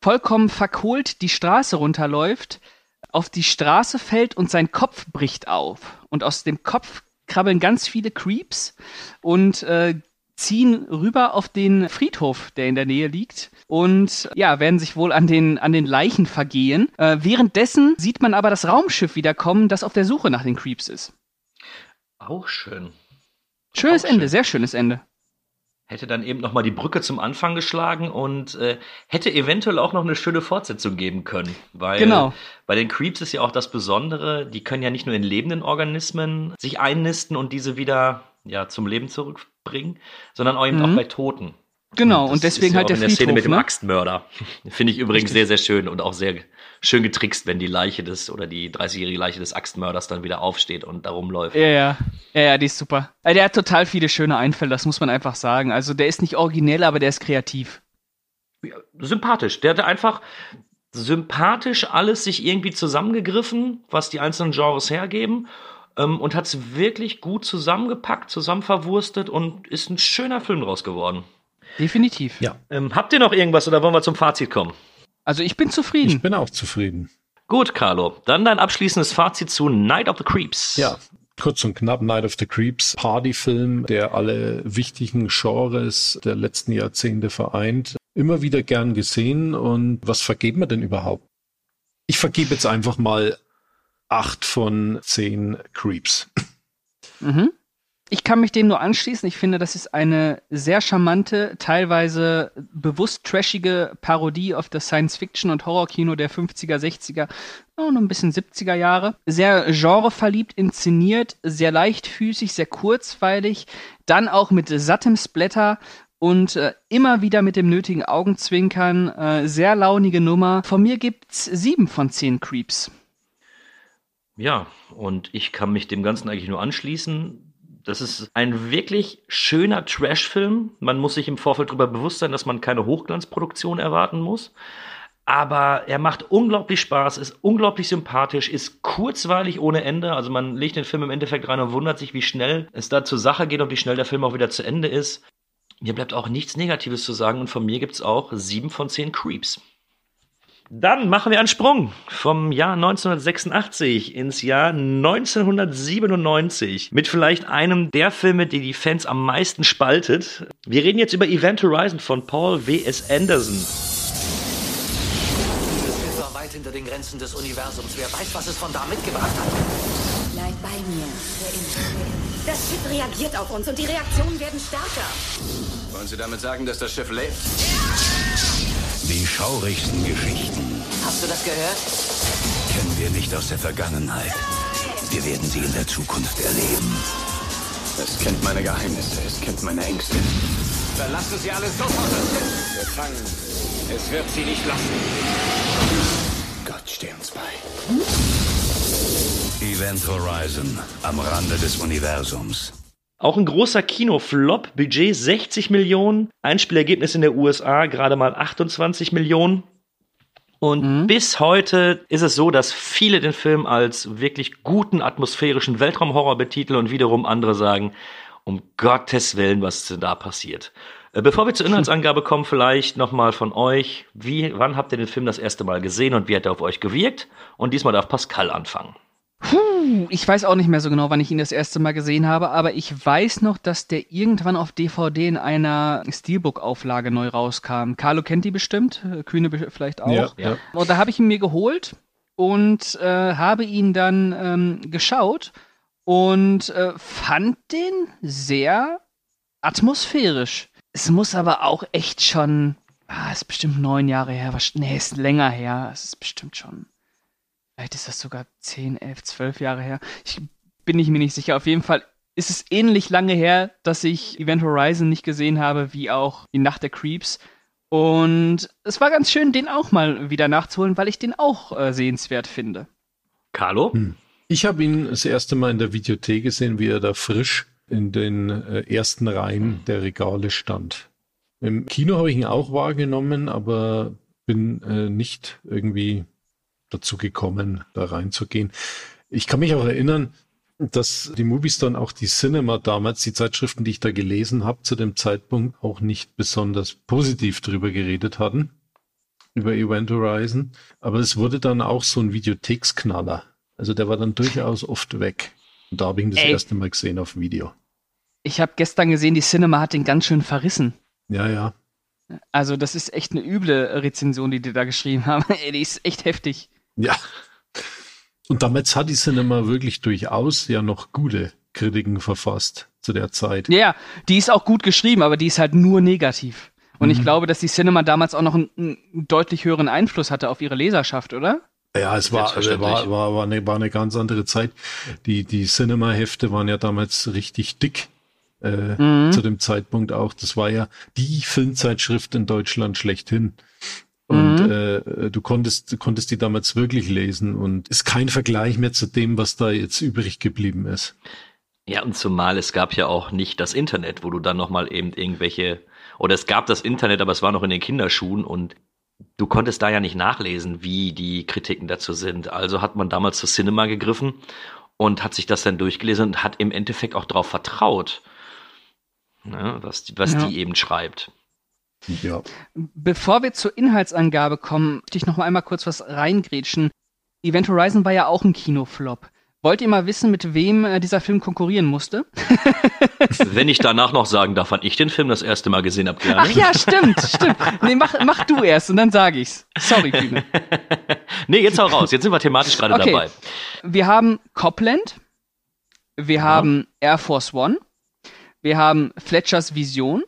vollkommen verkohlt die Straße runterläuft, auf die Straße fällt und sein Kopf bricht auf. Und aus dem Kopf krabbeln ganz viele Creeps und äh, ziehen rüber auf den Friedhof, der in der Nähe liegt und ja, werden sich wohl an den, an den Leichen vergehen. Äh, währenddessen sieht man aber das Raumschiff wiederkommen, das auf der Suche nach den Creeps ist. Auch schön. Schönes Auch Ende, schön. sehr schönes Ende. Hätte dann eben noch mal die Brücke zum Anfang geschlagen und äh, hätte eventuell auch noch eine schöne Fortsetzung geben können. Weil Genau. bei den Creeps ist ja auch das Besondere, die können ja nicht nur in lebenden Organismen sich einnisten und diese wieder ja, zum Leben zurückbringen, sondern auch eben Mhm. auch bei Toten. Genau, Das und deswegen ja halt auch der in der Friedhof. Szene mit dem ne? Axtmörder. Finde ich übrigens Richtig. sehr, sehr schön und auch sehr schön getrickst, wenn die Leiche des oder die 30-jährige Leiche des Axtmörders dann wieder aufsteht und da rumläuft. Ja, ja. Ja, ja, die ist super. Also der hat total viele schöne Einfälle, das muss man einfach sagen. Also der ist nicht originell, aber der ist kreativ. Ja, sympathisch. Der hatte einfach sympathisch alles sich irgendwie zusammengegriffen, was die einzelnen Genres hergeben. Ähm, und hat es wirklich gut zusammengepackt, zusammenverwurstet und ist ein schöner Film draus geworden. Definitiv. Ja. Ähm, habt ihr noch irgendwas oder wollen wir zum Fazit kommen? Also ich bin zufrieden. Ich bin auch zufrieden. Gut, Carlo. Dann dein abschließendes Fazit zu Night of the Creeps. Ja, kurz und knapp, Night of the Creeps, Partyfilm, der alle wichtigen Genres der letzten Jahrzehnte vereint. Immer wieder gern gesehen. Und was vergeben wir denn überhaupt? Ich vergebe jetzt einfach mal acht von zehn Creeps. Mhm. Ich kann mich dem nur anschließen. Ich finde, das ist eine sehr charmante, teilweise bewusst trashige Parodie auf das Science-Fiction- und Horrorkino der 50er, 60er und ein bisschen 70er Jahre. Sehr genreverliebt inszeniert, sehr leichtfüßig, sehr kurzweilig, dann auch mit sattem Splatter und äh, immer wieder mit dem nötigen Augenzwinkern. Äh, sehr launige Nummer. Von mir gibt's sieben von zehn Creeps. Ja, und ich kann mich dem Ganzen eigentlich nur anschließen. Das ist ein wirklich schöner Trash-Film. Man muss sich im Vorfeld darüber bewusst sein, dass man keine Hochglanzproduktion erwarten muss. Aber er macht unglaublich Spaß, ist unglaublich sympathisch, ist kurzweilig ohne Ende. Also man legt den Film im Endeffekt rein und wundert sich, wie schnell es da zur Sache geht und wie schnell der Film auch wieder zu Ende ist. Mir bleibt auch nichts Negatives zu sagen und von mir gibt's auch sieben von zehn Creeps. Dann machen wir einen Sprung vom Jahr 1986 ins Jahr 1997 mit vielleicht einem der Filme, die die Fans am meisten spaltet. Wir reden jetzt über Event Horizon von Paul W.S. Anderson. Dieses Schiff war weit hinter den Grenzen des Universums. Wer weiß, was es von da mitgebracht hat. Bleib bei mir. Das Schiff reagiert auf uns und die Reaktionen werden stärker. Wollen Sie damit sagen, dass das Schiff lebt? Die schaurigsten Geschichten Hast du das gehört? kennen wir nicht aus der Vergangenheit. Wir werden sie in der Zukunft erleben. Es kennt meine Geheimnisse, es kennt meine Ängste. Verlassen Sie alles sofort das Schiff. Gefangen. Es wird Sie nicht lassen. Gott steh uns bei. Event Horizon am Rande des Universums. Auch ein großer Kinoflop, Budget 60 Millionen, Einspielergebnis in der USA gerade mal 28 Millionen. Und bis heute ist es so, dass viele den Film als wirklich guten atmosphärischen Weltraumhorror betiteln und wiederum andere sagen, um Gottes Willen, was ist denn da passiert? Äh, Bevor wir zur Inhaltsangabe kommen, vielleicht nochmal von euch, wie, wann habt ihr den Film das erste Mal gesehen und wie hat er auf euch gewirkt? Und diesmal darf Pascal anfangen. Puh, ich weiß auch nicht mehr so genau, wann ich ihn das erste Mal gesehen habe, aber ich weiß noch, dass der irgendwann auf DVD in einer Steelbook-Auflage neu rauskam. Carlo kennt die bestimmt, Kühne vielleicht auch. Ja, Ja. ja. Und da habe ich ihn mir geholt und äh, habe ihn dann ähm, geschaut und äh, fand den sehr atmosphärisch. Es muss aber auch echt schon, ah, ist bestimmt neun Jahre her, was, nee, ist länger her, es ist bestimmt schon, vielleicht ist das sogar zehn, elf, zwölf Jahre her. Ich bin ich mir nicht sicher. Auf jeden Fall ist es ähnlich lange her, dass ich Event Horizon nicht gesehen habe, wie auch die Nacht der Creeps. Und es war ganz schön, den auch mal wieder nachzuholen, weil ich den auch äh, sehenswert finde. Carlo? Hm. Ich habe ihn das erste Mal in der Videothek gesehen, wie er da frisch in den äh, ersten Reihen der Regale stand. Im Kino habe ich ihn auch wahrgenommen, aber bin äh, nicht irgendwie dazu gekommen, da reinzugehen. Ich kann mich auch erinnern, dass die Movies dann auch die Cinema damals, die Zeitschriften, die ich da gelesen habe, zu dem Zeitpunkt auch nicht besonders positiv drüber geredet hatten, über Event Horizon. Aber es wurde dann auch so ein Videotheksknaller. Also der war dann durchaus oft weg. Und da habe ich ihn das Ey. erste Mal gesehen auf Video. Ich habe gestern gesehen, die Cinema hat den ganz schön verrissen. Ja, ja. Also, das ist echt eine üble Rezension, die die da geschrieben haben. Ey, die ist echt heftig. Ja. Und damals hat die Cinema wirklich durchaus ja noch gute Kritiken verfasst zu der Zeit. Ja, die ist auch gut geschrieben, aber die ist halt nur negativ. Und ich glaube, dass die Cinema damals auch noch einen, einen deutlich höheren Einfluss hatte auf ihre Leserschaft, oder? Ja, es war, also war, war, war, eine, war eine ganz andere Zeit. Die, die Cinema-Hefte waren ja damals richtig dick. Äh, Mhm. Zu dem Zeitpunkt auch. Das war ja die Filmzeitschrift in Deutschland schlechthin. Und Mhm. äh, du konntest, du konntest die damals wirklich lesen und ist kein Vergleich mehr zu dem, was da jetzt übrig geblieben ist. Ja, und zumal es gab ja auch nicht das Internet, wo du dann nochmal eben irgendwelche, oder es gab das Internet, aber es war noch in den Kinderschuhen und du konntest da ja nicht nachlesen, wie die Kritiken dazu sind. Also hat man damals zu Cinema gegriffen und hat sich das dann durchgelesen und hat im Endeffekt auch darauf vertraut, ne, was, was Ja. die eben schreibt. Ja. Bevor wir zur Inhaltsangabe kommen, möchte ich noch mal einmal kurz was reingrätschen. Event Horizon war ja auch ein Kinoflop. Wollt ihr mal wissen, mit wem äh, dieser Film konkurrieren musste? Wenn ich danach noch sagen darf, wann ich den Film das erste Mal gesehen habe. Ach ja, stimmt, stimmt. Nee, mach, mach du erst und dann sage ich's. Sorry, Kühne. Nee, jetzt hau raus, jetzt sind wir thematisch gerade Okay. dabei. Wir haben Copland, wir haben Air Force One, wir haben Fletchers Vision,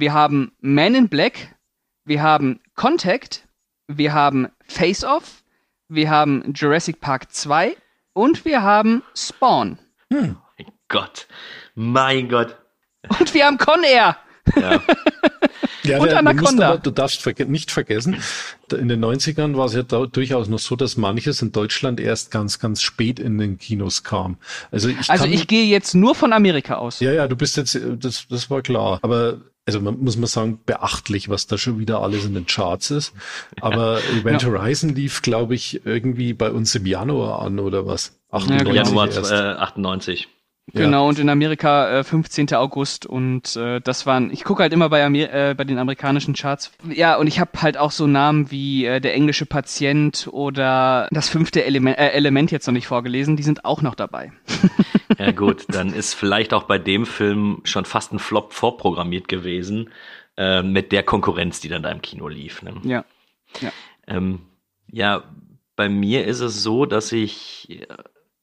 wir haben Man in Black, wir haben Contact, wir haben Face Off, wir haben Jurassic Park 2 und wir haben Spawn. Mein Gott, mein Gott. Und wir haben Con Air. Ja. Ja, Und Anaconda. aber, du darfst verge nicht vergessen, in den 90ern war es ja durchaus noch so, dass manches in Deutschland erst ganz, ganz spät in den Kinos kam. Also ich, Also kann, ich gehe jetzt nur von Amerika aus. Ja, ja, du bist jetzt, das, das war klar. Aber, also man muss man sagen, beachtlich, was da schon wieder alles in den Charts ist. Aber Event Horizon lief, glaube ich, irgendwie bei uns im Januar an oder was? 98 Januar erst. äh, 98. Ja. Genau, und in Amerika äh, 15. August und äh, das waren, ich gucke halt immer bei, Amer äh, bei den amerikanischen Charts. Ja, und ich habe halt auch so Namen wie äh, der englische Patient oder das fünfte Element, äh, Element jetzt noch nicht vorgelesen, die sind auch noch dabei. Ja gut, dann ist vielleicht auch bei dem Film schon fast ein Flop vorprogrammiert gewesen, äh, mit der Konkurrenz, die dann da im Kino lief. Ne? Ja. Ähm, ja, bei mir ist es so, dass ich äh,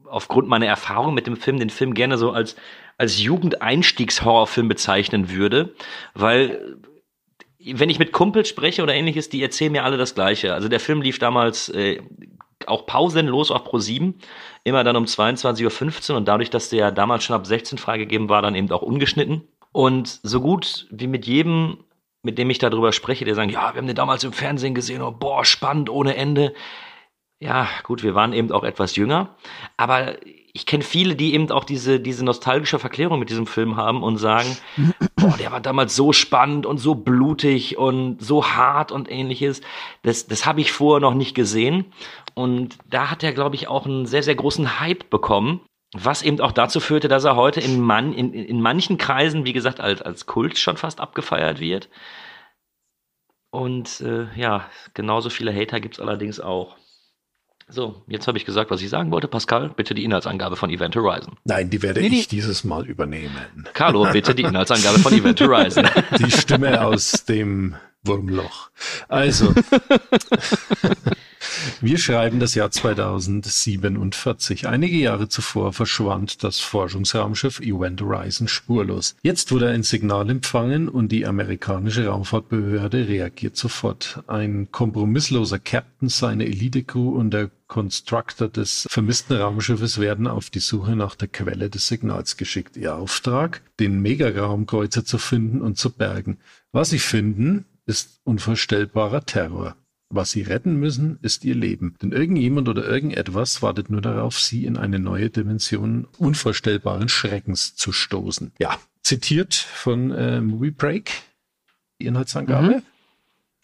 aufgrund meiner Erfahrung mit dem Film den Film gerne so als, als Jugendeinstiegshorrorfilm bezeichnen würde, weil wenn ich mit Kumpels spreche oder ähnliches, die erzählen mir alle das Gleiche. Also der Film lief damals äh, auch pausenlos auf Pro 7, immer dann um 22.15 Uhr und dadurch, dass der damals schon ab 16 freigegeben war, dann eben auch ungeschnitten. Und so gut wie mit jedem, mit dem ich darüber spreche, der sagt, ja, wir haben den damals im Fernsehen gesehen, oh, boah, spannend ohne Ende. Ja, gut, wir waren eben auch etwas jünger, aber ich kenne viele, die eben auch diese, diese nostalgische Verklärung mit diesem Film haben und sagen, boah, der war damals so spannend und so blutig und so hart und ähnliches. Das, das habe ich vorher noch nicht gesehen. Und da hat er, glaube ich, auch einen sehr, sehr großen Hype bekommen. Was eben auch dazu führte, dass er heute in, man, in, in manchen Kreisen, wie gesagt, als, als Kult schon fast abgefeiert wird. Und äh, ja, genauso viele Hater gibt es allerdings auch. So, jetzt habe ich gesagt, was ich sagen wollte. Pascal, bitte die Inhaltsangabe von Event Horizon. Nein, die werde Nee, die- ich dieses Mal übernehmen. Carlo, bitte die Inhaltsangabe von Event Horizon. Die Stimme aus dem Wurmloch. Also, wir schreiben das Jahr 2047. Einige Jahre zuvor verschwand das Forschungsraumschiff Event Horizon spurlos. Jetzt wurde ein Signal empfangen und die amerikanische Raumfahrtbehörde reagiert sofort. Ein kompromissloser Captain, seine Elite-Crew und der Constructor des vermissten Raumschiffes werden auf die Suche nach der Quelle des Signals geschickt. Ihr Auftrag, den Megaraumkreuzer zu finden und zu bergen. Was sie finden, ist unvorstellbarer Terror. Was sie retten müssen, ist ihr Leben. Denn irgendjemand oder irgendetwas wartet nur darauf, sie in eine neue Dimension unvorstellbaren Schreckens zu stoßen. Ja, zitiert von äh, Movie Break, die Inhaltsangabe.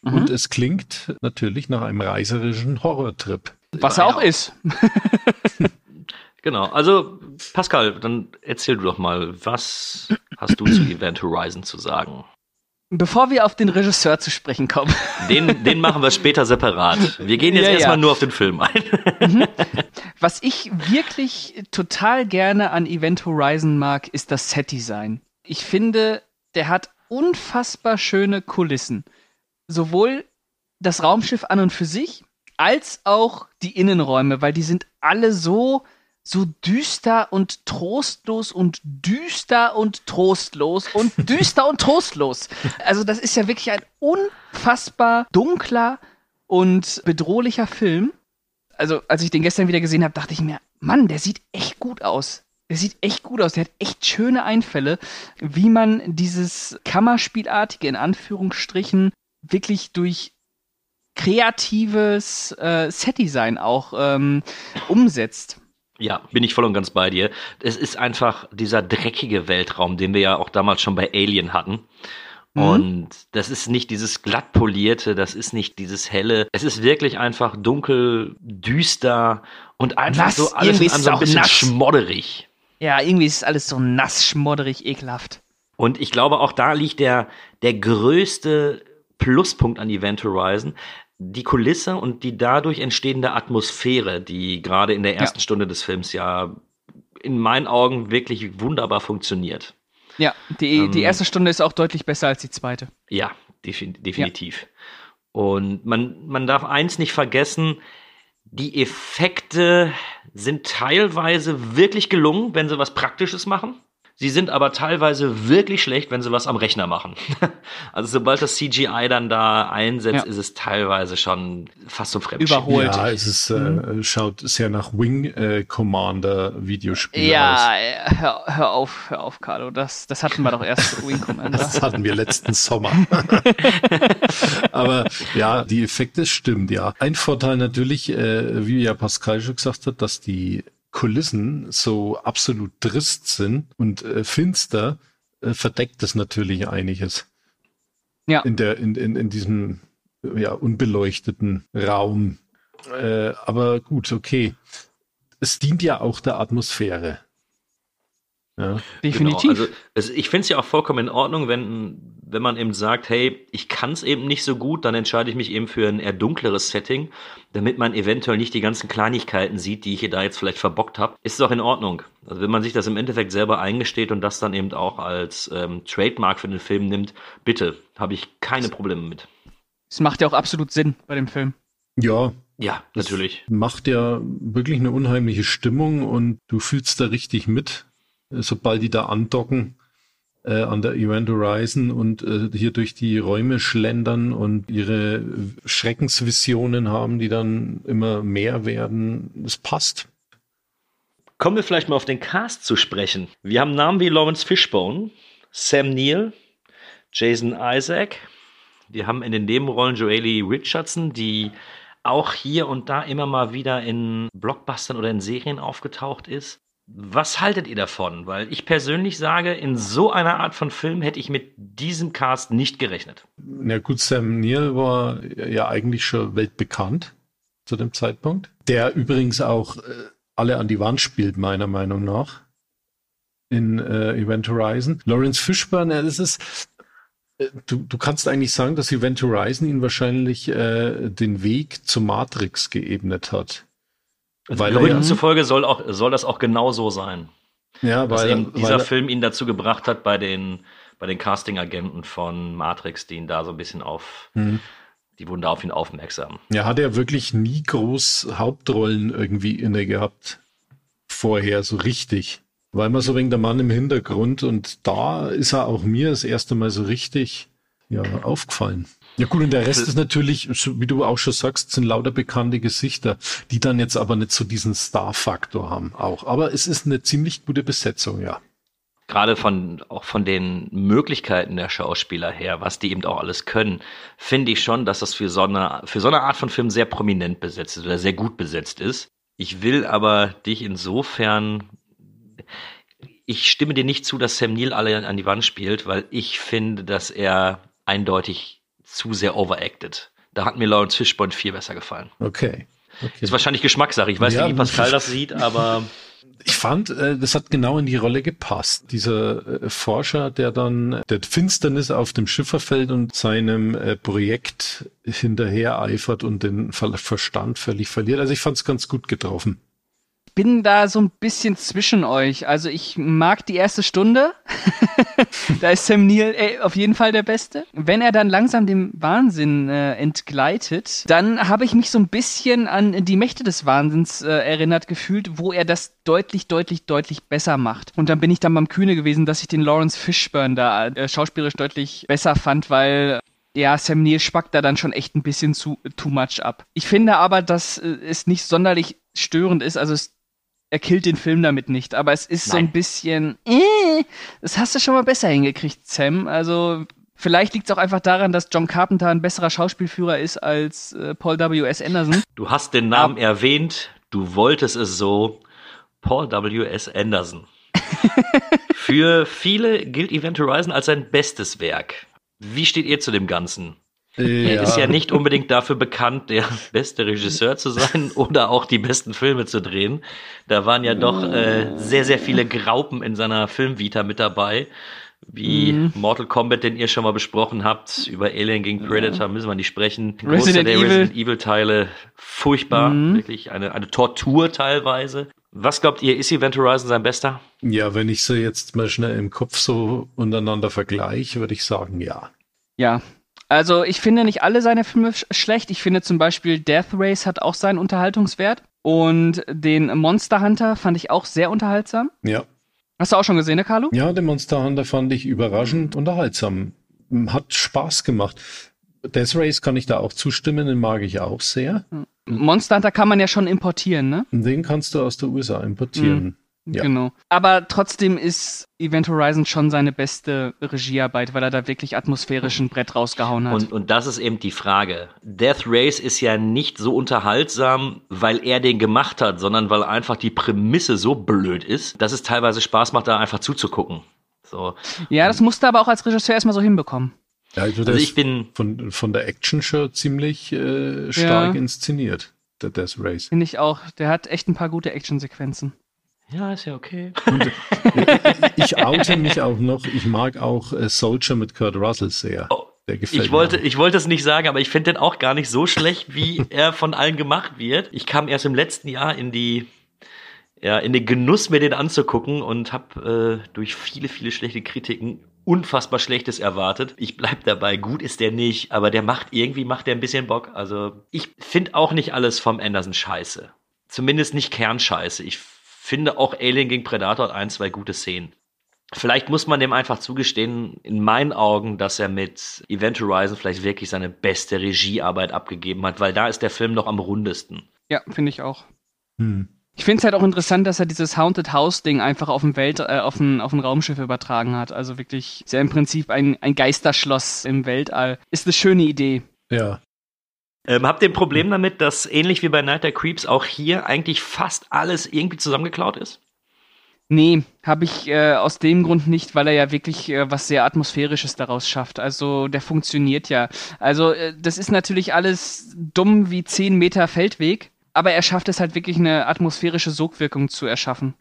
Mhm. Und es klingt natürlich nach einem reiserischen Horrortrip. Was er auch ist. Genau, also Pascal, dann erzähl du doch mal, was hast du zu Event Horizon zu sagen? Bevor wir auf den Regisseur zu sprechen kommen. Den, den machen wir später separat. Wir gehen jetzt Ja, erstmal ja. nur auf den Film ein. Was ich wirklich total gerne an Event Horizon mag, ist das Set-Design. Ich finde, der hat unfassbar schöne Kulissen. Sowohl das Raumschiff an und für sich, als auch die Innenräume, weil die sind alle so, so düster und trostlos und düster und trostlos und düster und trostlos. Also das ist ja wirklich ein unfassbar dunkler und bedrohlicher Film also als ich den gestern wieder gesehen habe, dachte ich mir, Mann, der sieht echt gut aus. Der sieht echt gut aus. Der hat echt schöne Einfälle, wie man dieses Kammerspielartige in Anführungsstrichen wirklich durch kreatives äh, Setdesign auch ähm, umsetzt. Ja, bin ich voll und ganz bei dir. Es ist einfach dieser dreckige Weltraum, den wir ja auch damals schon bei Alien hatten. Mhm. Und das ist nicht dieses glatt polierte, das ist nicht dieses helle. Es ist wirklich einfach dunkel, düster und einfach Nass, so alles irgendwie an so ein bisschen nass. schmodderig. Ja, irgendwie ist alles so nass, schmodderig, ekelhaft. Und ich glaube, auch da liegt der, der größte Pluspunkt an Event Horizon. Die Kulisse und die dadurch entstehende Atmosphäre, die gerade in der ersten Stunde des Films ja in meinen Augen wirklich wunderbar funktioniert. Ja, die, Ähm. die erste Stunde ist auch deutlich besser als die zweite. Ja, defin definitiv. Und man, man darf eins nicht vergessen, die Effekte sind teilweise wirklich gelungen, wenn sie was Praktisches machen. Sie sind aber teilweise wirklich schlecht, wenn sie was am Rechner machen. also sobald das CGI dann da einsetzt, Ja. ist es teilweise schon fast zum Fremdschämen. Überholt. Ja, es ist, äh, schaut sehr nach Wing äh, Commander Videospiel aus. Ja, äh, hör, hör auf, hör auf, Carlo. Das, das hatten wir doch erst zu Wing Commander. Das hatten wir letzten Sommer. Aber ja, die Effekte stimmt, ja. Ein Vorteil natürlich, äh, wie ja Pascal schon gesagt hat, dass die Kulissen so absolut trist sind und äh, finster, äh, verdeckt das natürlich einiges. Ja. In der, in, in, in diesem ja, unbeleuchteten Raum. Äh, aber gut, okay. Es dient ja auch der Atmosphäre. Ja. Definitiv. Genau, also es, ich finde es ja auch vollkommen in Ordnung, wenn, wenn man eben sagt, hey, ich kann es eben nicht so gut, dann entscheide ich mich eben für ein eher dunkleres Setting, damit man eventuell nicht die ganzen Kleinigkeiten sieht, die ich hier da jetzt vielleicht verbockt habe. Ist es auch in Ordnung. Also wenn man sich das im Endeffekt selber eingesteht und das dann eben auch als ähm, Trademark für den Film nimmt, bitte, habe ich keine Probleme mit. Es macht ja auch absolut Sinn bei dem Film. Ja, Ja, natürlich. macht ja wirklich eine unheimliche Stimmung und du fühlst da richtig mit, sobald die da andocken äh, an der Event Horizon und äh, hier durch die Räume schlendern und ihre Schreckensvisionen haben, die dann immer mehr werden. Es passt. Kommen wir vielleicht mal auf den Cast zu sprechen. Wir haben Namen wie Lawrence Fishbone, Sam Neill, Jason Isaac. Wir haben in den Nebenrollen Joely Richardson, die auch hier und da immer mal wieder in Blockbustern oder in Serien aufgetaucht ist. Was haltet ihr davon? Weil ich persönlich sage, in so einer Art von Film hätte ich mit diesem Cast nicht gerechnet. Na gut, Sam Neill war ja eigentlich schon weltbekannt zu dem Zeitpunkt. Der übrigens auch äh, alle an die Wand spielt, meiner Meinung nach. In äh, Event Horizon. Lawrence Fishburne, das ist. äh, Du, du kannst eigentlich sagen, dass Event Horizon ihn wahrscheinlich äh, den Weg zur Matrix geebnet hat. Weil er Gerüchten ja, zufolge soll, auch, soll das auch genau so sein. ja, weil, eben dieser weil, Film ihn dazu gebracht hat, bei den, bei den Casting-Agenten von Matrix, die ihn da so ein bisschen auf, Mhm. die wurden da auf ihn aufmerksam. Ja, hat er wirklich nie groß Hauptrollen irgendwie inne gehabt. Vorher, so richtig. War immer so wegen der Mann im Hintergrund und da ist er auch mir das erste Mal so richtig ja, aufgefallen. Ja gut, und der Rest ist natürlich, wie du auch schon sagst, sind lauter bekannte Gesichter, die dann jetzt aber nicht so diesen Star-Faktor haben auch. Aber es ist eine ziemlich gute Besetzung, ja. gerade von auch von den Möglichkeiten der Schauspieler her, was die eben auch alles können, finde ich schon, dass das für so eine für so eine Art von Film sehr prominent besetzt ist oder sehr gut besetzt ist. Ich will aber dich insofern ich stimme dir nicht zu, dass Sam Neill alle an die Wand spielt, weil ich finde, dass er eindeutig zu sehr overacted. Da hat mir Lawrence Fishburne viel besser gefallen. Okay. okay. Ist wahrscheinlich Geschmackssache. Ich weiß Ja, nicht, wie Pascal das sieht, aber Ich fand, äh, das hat genau in die Rolle gepasst. Dieser äh, Forscher, der dann der Finsternis auf dem Schiff verfällt und seinem äh, Projekt hinterher eifert und den Ver Verstand völlig verliert. Also ich fand es ganz gut getroffen. Bin da so ein bisschen zwischen euch. Also ich mag die erste Stunde. da ist Sam Neill äh, auf jeden Fall der Beste. Wenn er dann langsam dem Wahnsinn äh, entgleitet, dann habe ich mich so ein bisschen an die Mächte des Wahnsinns äh, erinnert gefühlt, wo er das deutlich, deutlich, deutlich besser macht. Und dann bin ich dann beim Kühne gewesen, dass ich den Lawrence Fishburne da äh, schauspielerisch deutlich besser fand, weil ja, Sam Neill spackt da dann schon echt ein bisschen zu too much ab. Ich finde aber, dass äh, es nicht sonderlich störend ist. Also es, er killt den Film damit nicht, aber es ist so ein bisschen, äh, das hast du schon mal besser hingekriegt, Sam. Also vielleicht liegt es auch einfach daran, dass John Carpenter ein besserer Schauspielführer ist als äh, Paul W. S. Anderson. du hast den Namen erwähnt, du wolltest es so. Paul W. S. Anderson. Für viele gilt Event Horizon als sein bestes Werk. Wie steht ihr zu dem Ganzen? Er ist ja nicht unbedingt dafür bekannt, der beste Regisseur zu sein oder auch die besten Filme zu drehen. Da waren ja doch äh, sehr, sehr viele Graupen in seiner Filmvita mit dabei. Wie Mhm. Mortal Kombat, den ihr schon mal besprochen habt. Über Alien gegen Predator müssen wir nicht sprechen. Großteil Resident der Evil. Resident Evil Teile furchtbar. Mhm. Wirklich eine, eine Tortur teilweise. Was glaubt ihr, ist Event Horizon sein bester? Ja, wenn ich sie jetzt mal schnell im Kopf so untereinander vergleiche, würde ich sagen, ja. Ja. Also ich finde nicht alle seine Filme sch schlecht. Ich finde zum Beispiel Death Race hat auch seinen Unterhaltungswert. Und den Monster Hunter fand ich auch sehr unterhaltsam. Ja. Hast du auch schon gesehen, ne, Carlo? Ja, den Monster Hunter fand ich überraschend unterhaltsam. Hat Spaß gemacht. Death Race kann ich da auch zustimmen, den mag ich auch sehr. Monster Hunter kann man ja schon importieren, ne? Den kannst du aus der USA importieren. Ja. Genau. Aber trotzdem ist Event Horizon schon seine beste Regiearbeit, weil er da wirklich atmosphärisch ein Brett rausgehauen hat. Und, und das ist eben die Frage. Death Race ist ja nicht so unterhaltsam, weil er den gemacht hat, sondern weil einfach die Prämisse so blöd ist, dass es teilweise Spaß macht, da einfach zuzugucken. So. ja, das musste aber auch als Regisseur erstmal so hinbekommen. Ja, also, Also ist ich bin, von, von der Action schon ziemlich äh, stark Ja. inszeniert, der Death Race. Finde ich auch. Der hat echt ein paar gute Actionsequenzen. Ja, ist ja okay. Ich oute mich auch noch, ich mag auch äh, Soldier mit Kurt Russell sehr. Oh, Der gefällt Ich wollte, mir. ich wollte es nicht sagen, aber ich finde den auch gar nicht so schlecht, wie er von allen gemacht wird. Ich kam erst im letzten Jahr in die, ja, in den Genuss, mir den anzugucken und habe äh, durch viele, viele schlechte Kritiken unfassbar Schlechtes erwartet. Ich bleib dabei, gut ist der nicht, aber der macht irgendwie macht der ein bisschen Bock. Also ich finde auch nicht alles vom Anderson scheiße. Zumindest nicht Kernscheiße. Ich finde auch Alien gegen Predator hat ein, zwei gute Szenen. Vielleicht muss man dem einfach zugestehen, in meinen Augen, dass er mit Event Horizon vielleicht wirklich seine beste Regiearbeit abgegeben hat, weil da ist der Film noch am rundesten. Ja, finde ich auch. Hm. Ich finde es halt auch interessant, dass er dieses Haunted House-Ding einfach auf ein Welt, äh, auf ein, auf ein Raumschiff übertragen hat. Also wirklich, ist ja im Prinzip ein, ein Geisterschloss im Weltall. Ist eine schöne Idee. Ja. Ähm, habt ihr ein Problem damit, dass ähnlich wie bei Night der Creeps auch hier eigentlich fast alles irgendwie zusammengeklaut ist? Nee, habe ich äh, aus dem Grund nicht, weil er ja wirklich äh, was sehr Atmosphärisches daraus schafft. Also der funktioniert ja. Also äh, das ist natürlich alles dumm wie 10 Meter Feldweg, aber er schafft es halt wirklich eine atmosphärische Sogwirkung zu erschaffen.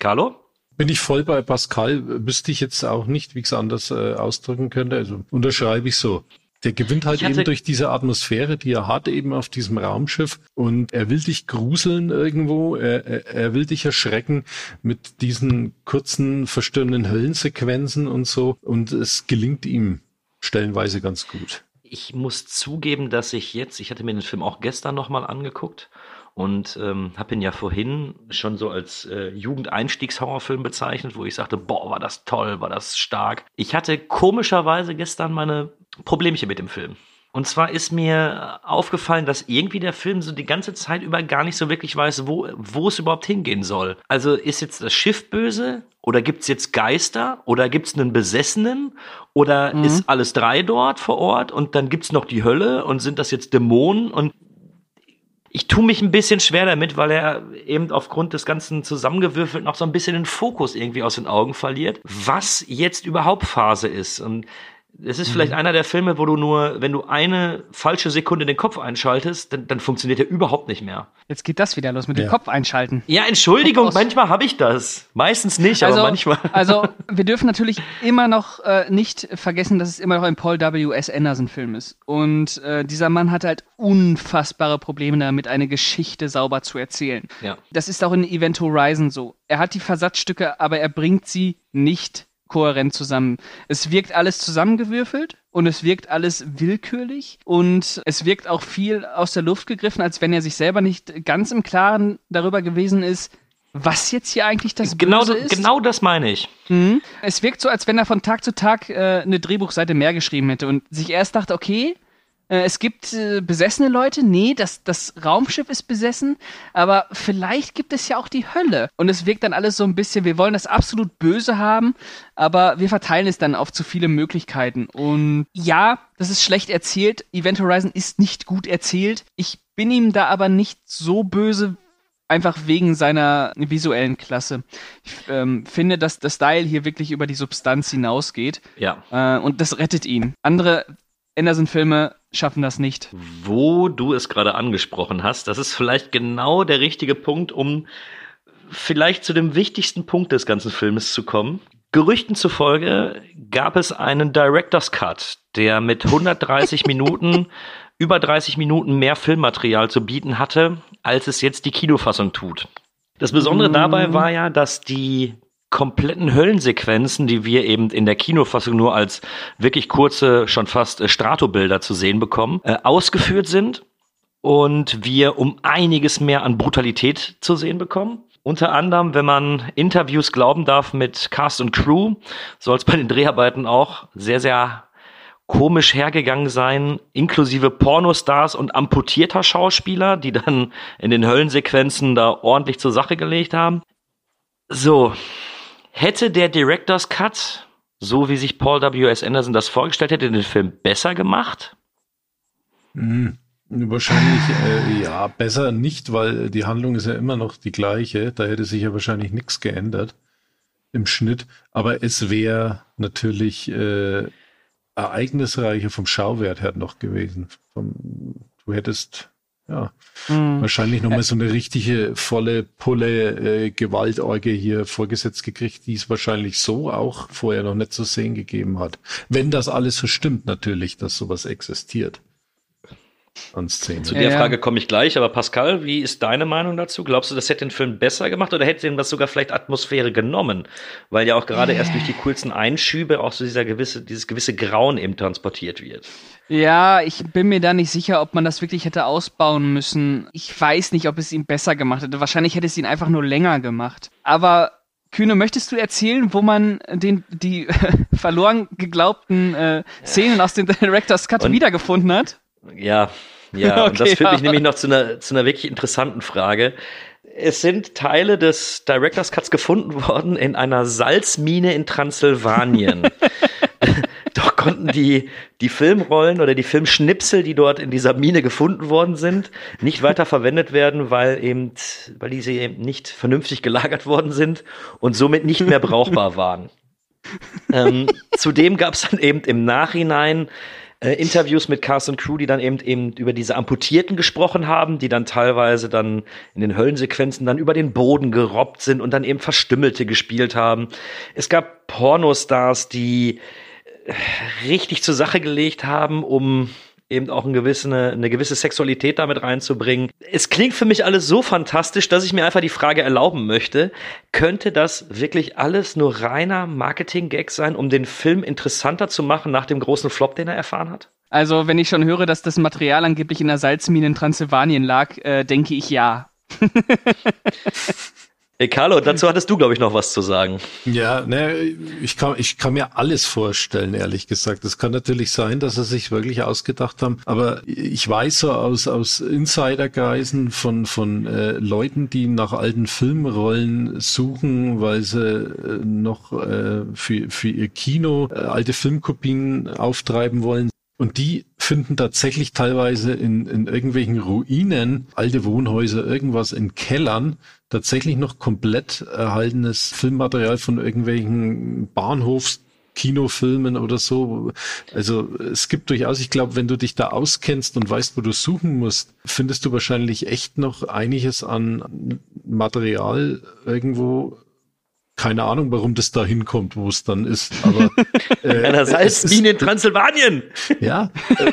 Carlo? Bin ich voll bei Pascal, wüsste ich jetzt auch nicht, wie ich es anders äh, ausdrücken könnte. Also unterschreibe ich so. Der gewinnt halt hatte- eben durch diese Atmosphäre, die er hat, eben auf diesem Raumschiff. Und er will dich gruseln irgendwo, er, er, er will dich erschrecken mit diesen kurzen, verstörenden Höllensequenzen und so. Und es gelingt ihm stellenweise ganz gut. Ich muss zugeben, dass ich jetzt, ich hatte mir den Film auch gestern nochmal angeguckt und ähm, habe ihn ja vorhin schon so als äh, Jugendeinstiegshorrorfilm bezeichnet, wo ich sagte, boah, war das toll, war das stark. Ich hatte komischerweise gestern meine Problemchen mit dem Film. Und zwar ist mir aufgefallen, dass irgendwie der Film so die ganze Zeit über gar nicht so wirklich weiß, wo, wo es überhaupt hingehen soll. Also ist jetzt das Schiff böse? Oder gibt's jetzt Geister? Oder gibt's einen Besessenen? Oder Mhm. ist alles drei dort vor Ort? Und dann gibt's noch die Hölle? Und sind das jetzt Dämonen? Und ich tue mich ein bisschen schwer damit, weil er eben aufgrund des ganzen zusammengewürfelt noch so ein bisschen den Fokus irgendwie aus den Augen verliert, was jetzt überhaupt Phase ist. Und es ist vielleicht einer der Filme, wo du nur, wenn du eine falsche Sekunde den Kopf einschaltest, dann, dann funktioniert er überhaupt nicht mehr. Jetzt geht das wieder los mit dem Ja. Kopf einschalten. Ja, Entschuldigung, manchmal habe ich das. Meistens nicht, Also, aber manchmal. also wir dürfen natürlich immer noch äh, nicht vergessen, dass es immer noch ein Paul W.S. Anderson-Film ist. Und äh, dieser Mann hat halt unfassbare Probleme damit, eine Geschichte sauber zu erzählen. ja. Das ist auch in Event Horizon so. Er hat die Versatzstücke, aber er bringt sie nicht kohärent zusammen. Es wirkt alles zusammengewürfelt und es wirkt alles willkürlich und es wirkt auch viel aus der Luft gegriffen, als wenn er sich selber nicht ganz im Klaren darüber gewesen ist, was jetzt hier eigentlich das Genau, Böse ist. genau das meine ich. Mhm. Es wirkt so, als wenn er von Tag zu Tag äh, eine Drehbuchseite mehr geschrieben hätte und sich erst dachte, okay, es gibt äh, besessene Leute, nee, das, das Raumschiff ist besessen, aber vielleicht gibt es ja auch die Hölle. Und es wirkt dann alles so ein bisschen, wir wollen das absolut Böse haben, aber wir verteilen es dann auf zu viele Möglichkeiten. Und ja, das ist schlecht erzählt. Event Horizon ist nicht gut erzählt. Ich bin ihm da aber nicht so böse, einfach wegen seiner visuellen Klasse. Ich ähm, finde, dass der Style hier wirklich über die Substanz hinausgeht Ja. äh, und das rettet ihn. Andere Anderson-Filme schaffen das nicht. Wo du es gerade angesprochen hast, das ist vielleicht genau der richtige Punkt, um vielleicht zu dem wichtigsten Punkt des ganzen Filmes zu kommen. Gerüchten zufolge gab es einen Director's Cut, der mit 130 Minuten, über 30 Minuten mehr Filmmaterial zu bieten hatte, als es jetzt die Kinofassung tut. Das Besondere dabei war ja, dass die kompletten Höllensequenzen, die wir eben in der Kinofassung nur als wirklich kurze, schon fast äh, Stratobilder zu sehen bekommen, äh, ausgeführt sind und wir um einiges mehr an Brutalität zu sehen bekommen. Unter anderem, wenn man Interviews glauben darf mit Cast und Crew, soll es bei den Dreharbeiten auch sehr, sehr komisch hergegangen sein, inklusive Pornostars und amputierter Schauspieler, die dann in den Höllensequenzen da ordentlich zur Sache gelegt haben. So, hätte der Director's Cut, so wie sich Paul W.S. Anderson das vorgestellt hätte, den Film besser gemacht? Mhm. Wahrscheinlich, äh, ja, besser nicht, weil die Handlung ist ja immer noch die gleiche. Da hätte sich ja wahrscheinlich nichts geändert im Schnitt. Aber es wäre natürlich äh, ereignisreicher vom Schauwert her noch gewesen. Vom, du hättest ja Mhm. wahrscheinlich nochmal so eine richtige volle Pulle äh, Gewaltorgie hier vorgesetzt gekriegt, die es wahrscheinlich so auch vorher noch nicht zu sehen gegeben hat. Wenn das alles so stimmt, natürlich, dass sowas existiert. Szenen. Zu der ja. Frage komme ich gleich, aber Pascal, wie ist deine Meinung dazu? Glaubst du, das hätte den Film besser gemacht oder hätte ihm das sogar vielleicht Atmosphäre genommen? Weil ja auch gerade erst durch die coolsten Einschübe auch so dieser gewisse, dieses gewisse Grauen eben transportiert wird. Ja, ich bin mir da nicht sicher, ob man das wirklich hätte ausbauen müssen. Ich weiß nicht, ob es ihn besser gemacht hätte. Wahrscheinlich hätte es ihn einfach nur länger gemacht. Aber Kühne, möchtest du erzählen, wo man den, die verloren geglaubten äh, Szenen aus dem Director's Cut Und- wiedergefunden hat? Ja, ja, und das Okay, führt mich ja. nämlich noch zu einer, zu einer wirklich interessanten Frage. Es sind Teile des Director's Cuts gefunden worden in einer Salzmine in Transsilvanien. Doch konnten die, die Filmrollen oder die Filmschnipsel, die dort in dieser Mine gefunden worden sind, nicht weiter verwendet werden, weil eben, weil diese eben nicht vernünftig gelagert worden sind und somit nicht mehr brauchbar waren. ähm, zudem gab es dann eben im Nachhinein äh, Interviews mit Cast und Crew, die dann eben eben über diese Amputierten gesprochen haben, die dann teilweise dann in den Höllensequenzen dann über den Boden gerobbt sind und dann eben Verstümmelte gespielt haben. Es gab Pornostars, die äh, richtig zur Sache gelegt haben, um eben auch eine gewisse, eine gewisse Sexualität damit reinzubringen. Es klingt für mich alles so fantastisch, dass ich mir einfach die Frage erlauben möchte, könnte das wirklich alles nur reiner Marketing-Gag sein, um den Film interessanter zu machen nach dem großen Flop, den er erfahren hat? Also, wenn ich schon höre, dass das Material angeblich in der Salzmine in Transsilvanien lag, äh, denke ich ja. Hey Carlo, dazu hattest du, glaube ich, noch was zu sagen. Ja, ne, ich kann, ich kann mir alles vorstellen, ehrlich gesagt. Es kann natürlich sein, dass sie sich wirklich ausgedacht haben, aber ich weiß so aus, aus Insidergeisen von, von äh, Leuten, die nach alten Filmrollen suchen, weil sie äh, noch äh, für, für ihr Kino äh, alte Filmkopien auftreiben wollen. Und die finden tatsächlich teilweise in, in irgendwelchen Ruinen, alte Wohnhäuser, irgendwas in Kellern, tatsächlich noch komplett erhaltenes Filmmaterial von irgendwelchen Bahnhofs Kinofilmen oder so. Also es gibt durchaus, ich glaube, wenn du dich da auskennst und weißt, wo du suchen musst, findest du wahrscheinlich echt noch einiges an Material irgendwo keine Ahnung, warum das da hinkommt, wo es dann ist. Aber äh, heißt wie in Transsilvanien. Ja, äh,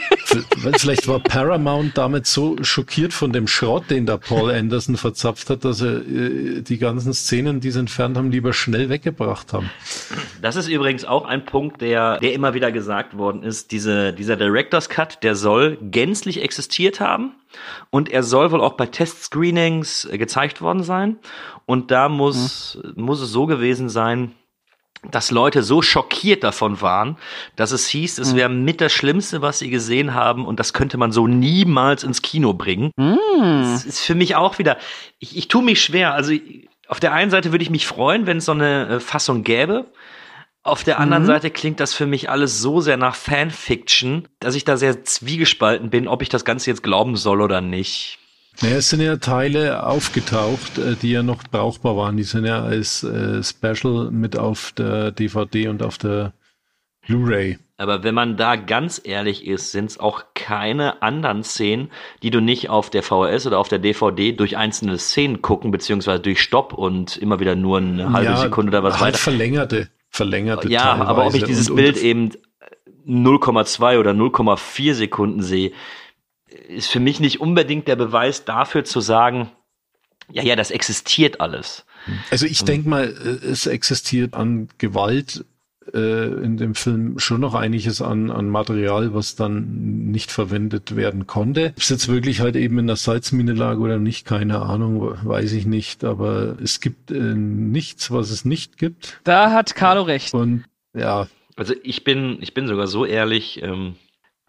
vielleicht war Paramount damit so schockiert von dem Schrott, den da Paul Anderson verzapft hat, dass er äh, die ganzen Szenen, die sie entfernt haben, lieber schnell weggebracht haben. Das ist übrigens auch ein Punkt, der, der immer wieder gesagt worden ist. Diese, dieser Director's Cut, der soll gänzlich existiert haben. Und er soll wohl auch bei Testscreenings äh, gezeigt worden sein. Und da muss, mhm. muss es so gewesen sein, dass Leute so schockiert davon waren, dass es hieß, es wäre mit das Schlimmste, was sie gesehen haben und das könnte man so niemals ins Kino bringen. Mm. Das ist für mich auch wieder, ich, ich tue mich schwer. Also auf der einen Seite würde ich mich freuen, wenn es so eine äh, Fassung gäbe. Auf der anderen mhm. Seite klingt das für mich alles so sehr nach Fanfiction, dass ich da sehr zwiegespalten bin, ob ich das Ganze jetzt glauben soll oder nicht. Naja, es sind ja Teile aufgetaucht, äh, die ja noch brauchbar waren. Die sind ja als äh, Special mit auf der DVD und auf der Blu-ray. Aber wenn man da ganz ehrlich ist, sind es auch keine anderen Szenen, die du nicht auf der VHS oder auf der DVD durch einzelne Szenen gucken, beziehungsweise durch Stopp und immer wieder nur eine halbe ja, Sekunde oder was halt weiter. verlängerte verlängerte Ja, teilweise. aber ob ich dieses und, Bild und eben 0,2 oder 0,4 Sekunden sehe, ist für mich nicht unbedingt der Beweis dafür zu sagen, ja, ja, das existiert alles. Also ich denke mal, es existiert an Gewalt äh, in dem Film schon noch einiges an, an Material, was dann nicht verwendet werden konnte. Ob es jetzt wirklich halt eben in der Salzmine lag oder nicht, keine Ahnung, weiß ich nicht. Aber es gibt äh, nichts, was es nicht gibt. Da hat Carlo recht. Und ja. Also ich bin, ich bin sogar so ehrlich, ähm,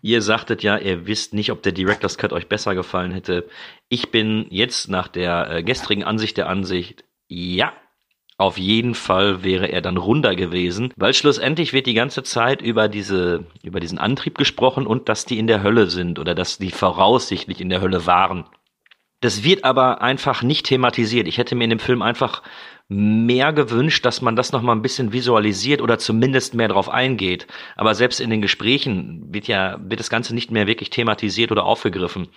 Ihr sagtet ja, ihr wisst nicht, ob der Director's Cut euch besser gefallen hätte. Ich bin jetzt nach der äh, gestrigen Ansicht der Ansicht, ja, auf jeden Fall wäre er dann runder gewesen, weil schlussendlich wird die ganze Zeit über diese, über diesen Antrieb gesprochen und dass die in der Hölle sind oder dass die voraussichtlich in der Hölle waren. Das wird aber einfach nicht thematisiert. Ich hätte mir in dem Film einfach mehr gewünscht, dass man das noch mal ein bisschen visualisiert oder zumindest mehr drauf eingeht. Aber selbst in den Gesprächen wird ja, wird das Ganze nicht mehr wirklich thematisiert oder aufgegriffen.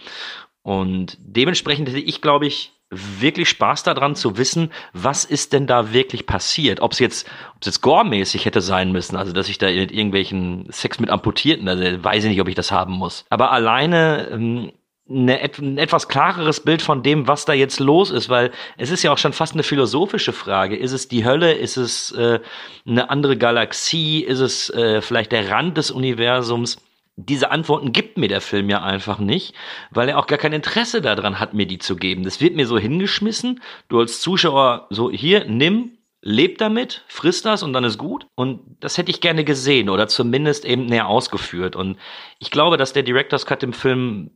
Und dementsprechend hätte ich, glaube ich, wirklich Spaß daran zu wissen, was ist denn da wirklich passiert. Ob es jetzt, jetzt gore-mäßig hätte sein müssen, also dass ich da irgendwelchen Sex mit Amputierten, also weiß ich nicht, ob ich das haben muss. Aber alleine ähm, eine, ein etwas klareres Bild von dem, was da jetzt los ist, weil es ist ja auch schon fast eine philosophische Frage. Ist es die Hölle? Ist es äh, eine andere Galaxie? Ist es äh, vielleicht der Rand des Universums? diese Antworten gibt mir der Film ja einfach nicht, weil er auch gar kein Interesse daran hat, mir die zu geben. Das wird mir so hingeschmissen. Du als Zuschauer so, hier, nimm, leb damit, frisst das und dann ist gut. Und das hätte ich gerne gesehen oder zumindest eben näher ausgeführt. Und ich glaube, dass der Director's Cut im Film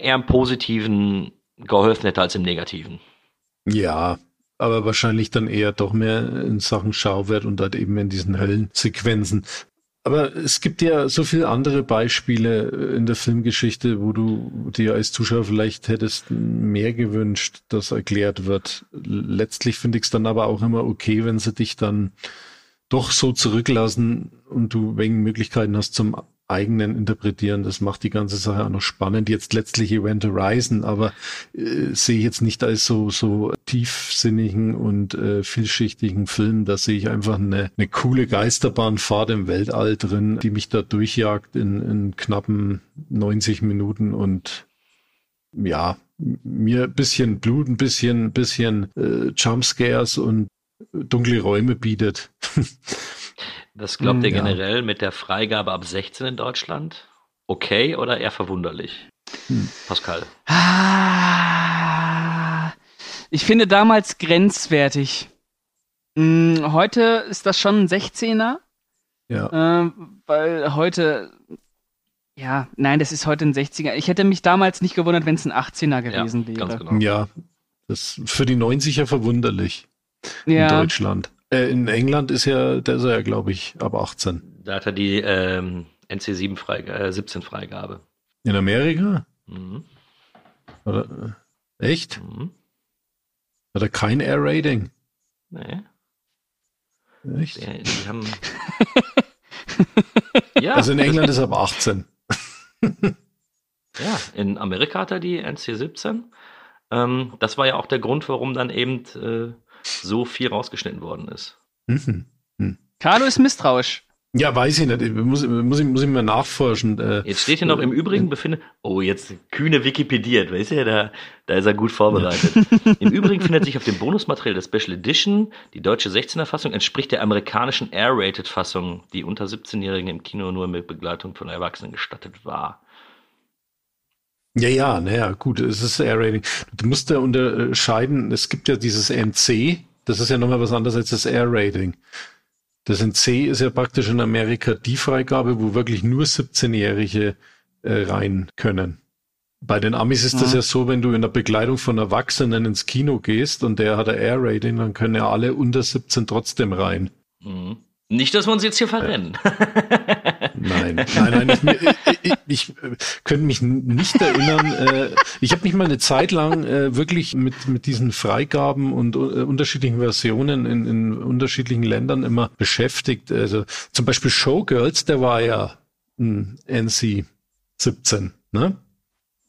eher im Positiven geholfen hätte als im Negativen. Ja, aber wahrscheinlich dann eher doch mehr in Sachen Schauwert und halt eben in diesen Höllensequenzen. Aber es gibt ja so viele andere Beispiele in der Filmgeschichte, wo du dir als Zuschauer vielleicht hättest mehr gewünscht, dass erklärt wird. Letztlich finde ich es dann aber auch immer okay, wenn sie dich dann doch so zurücklassen und du wegen Möglichkeiten hast zum eigenen interpretieren. Das macht die ganze Sache auch noch spannend. Jetzt letztlich Event Horizon, aber äh, sehe ich jetzt nicht als so, so tiefsinnigen und äh, vielschichtigen Film. Da sehe ich einfach eine, eine coole Geisterbahnfahrt im Weltall drin, die mich da durchjagt in, in knappen 90 Minuten und ja, mir bisschen Blut, ein bisschen, bisschen äh, Jumpscares und dunkle Räume bietet. Was glaubt hm, ihr generell mit der Freigabe ab 16 in Deutschland? Okay oder eher verwunderlich? Hm. Pascal. Ah, Ich finde damals grenzwertig. Hm, heute ist das schon ein 16er. Ja. Äh, weil heute, ja, nein, das ist heute ein 60er. Ich hätte mich damals nicht gewundert, wenn es ein 18er gewesen ja, wäre. Ganz genau. Ja, das ist für die 90er verwunderlich in Ja, Deutschland. Äh, in England ist ja, der ist ja, glaube ich, ab 18. Da hat er die ähm, NC7 Freig äh, 17 Freigabe. In Amerika? Mhm. Oder, äh, echt? Mhm. Hat er kein Air-Rating? Nee. Echt? Die, die haben. ja, Also in England ist er ab 18. ja, in Amerika hat er die NC17. Ähm, das war ja auch der Grund, warum dann eben äh, so viel rausgeschnitten worden ist. Mhm. Carlo ist misstrauisch. Ja, weiß ich nicht. Ich Muss, muss, ich, muss ich mal nachforschen. Äh, Jetzt steht hier noch im Übrigen befindet. Oh, jetzt kühne Wikipediert, weißt du, da, da ist er gut vorbereitet. Im Übrigen findet sich auf dem Bonusmaterial der Special Edition die deutsche 16er Fassung entspricht der amerikanischen Air-Rated Fassung, die unter 17-Jährigen im Kino nur mit Begleitung von Erwachsenen gestattet war. Ja, ja, naja, gut, es ist Air-Rating. Du musst da unterscheiden, es gibt ja dieses NC, das ist ja nochmal was anderes als das Air-Rating. Das NC ist ja praktisch in Amerika die Freigabe, wo wirklich nur 17-Jährige äh, rein können. Bei den Amis ist das Mhm. ja so, wenn du in der Begleitung von Erwachsenen ins Kino gehst und der hat ein Air-Rating, dann können ja alle unter 17 trotzdem rein. Mhm. Nicht, dass wir uns jetzt hier verrennen. Nein, nein, nein. Ich, mir- ich, ich, ich äh, könnte mich nicht erinnern. Äh, ich habe mich mal eine Zeit lang äh, wirklich mit, mit diesen Freigaben und äh, unterschiedlichen Versionen in, in unterschiedlichen Ländern immer beschäftigt. Also zum Beispiel Showgirls, der war ja ein NC 17, ne?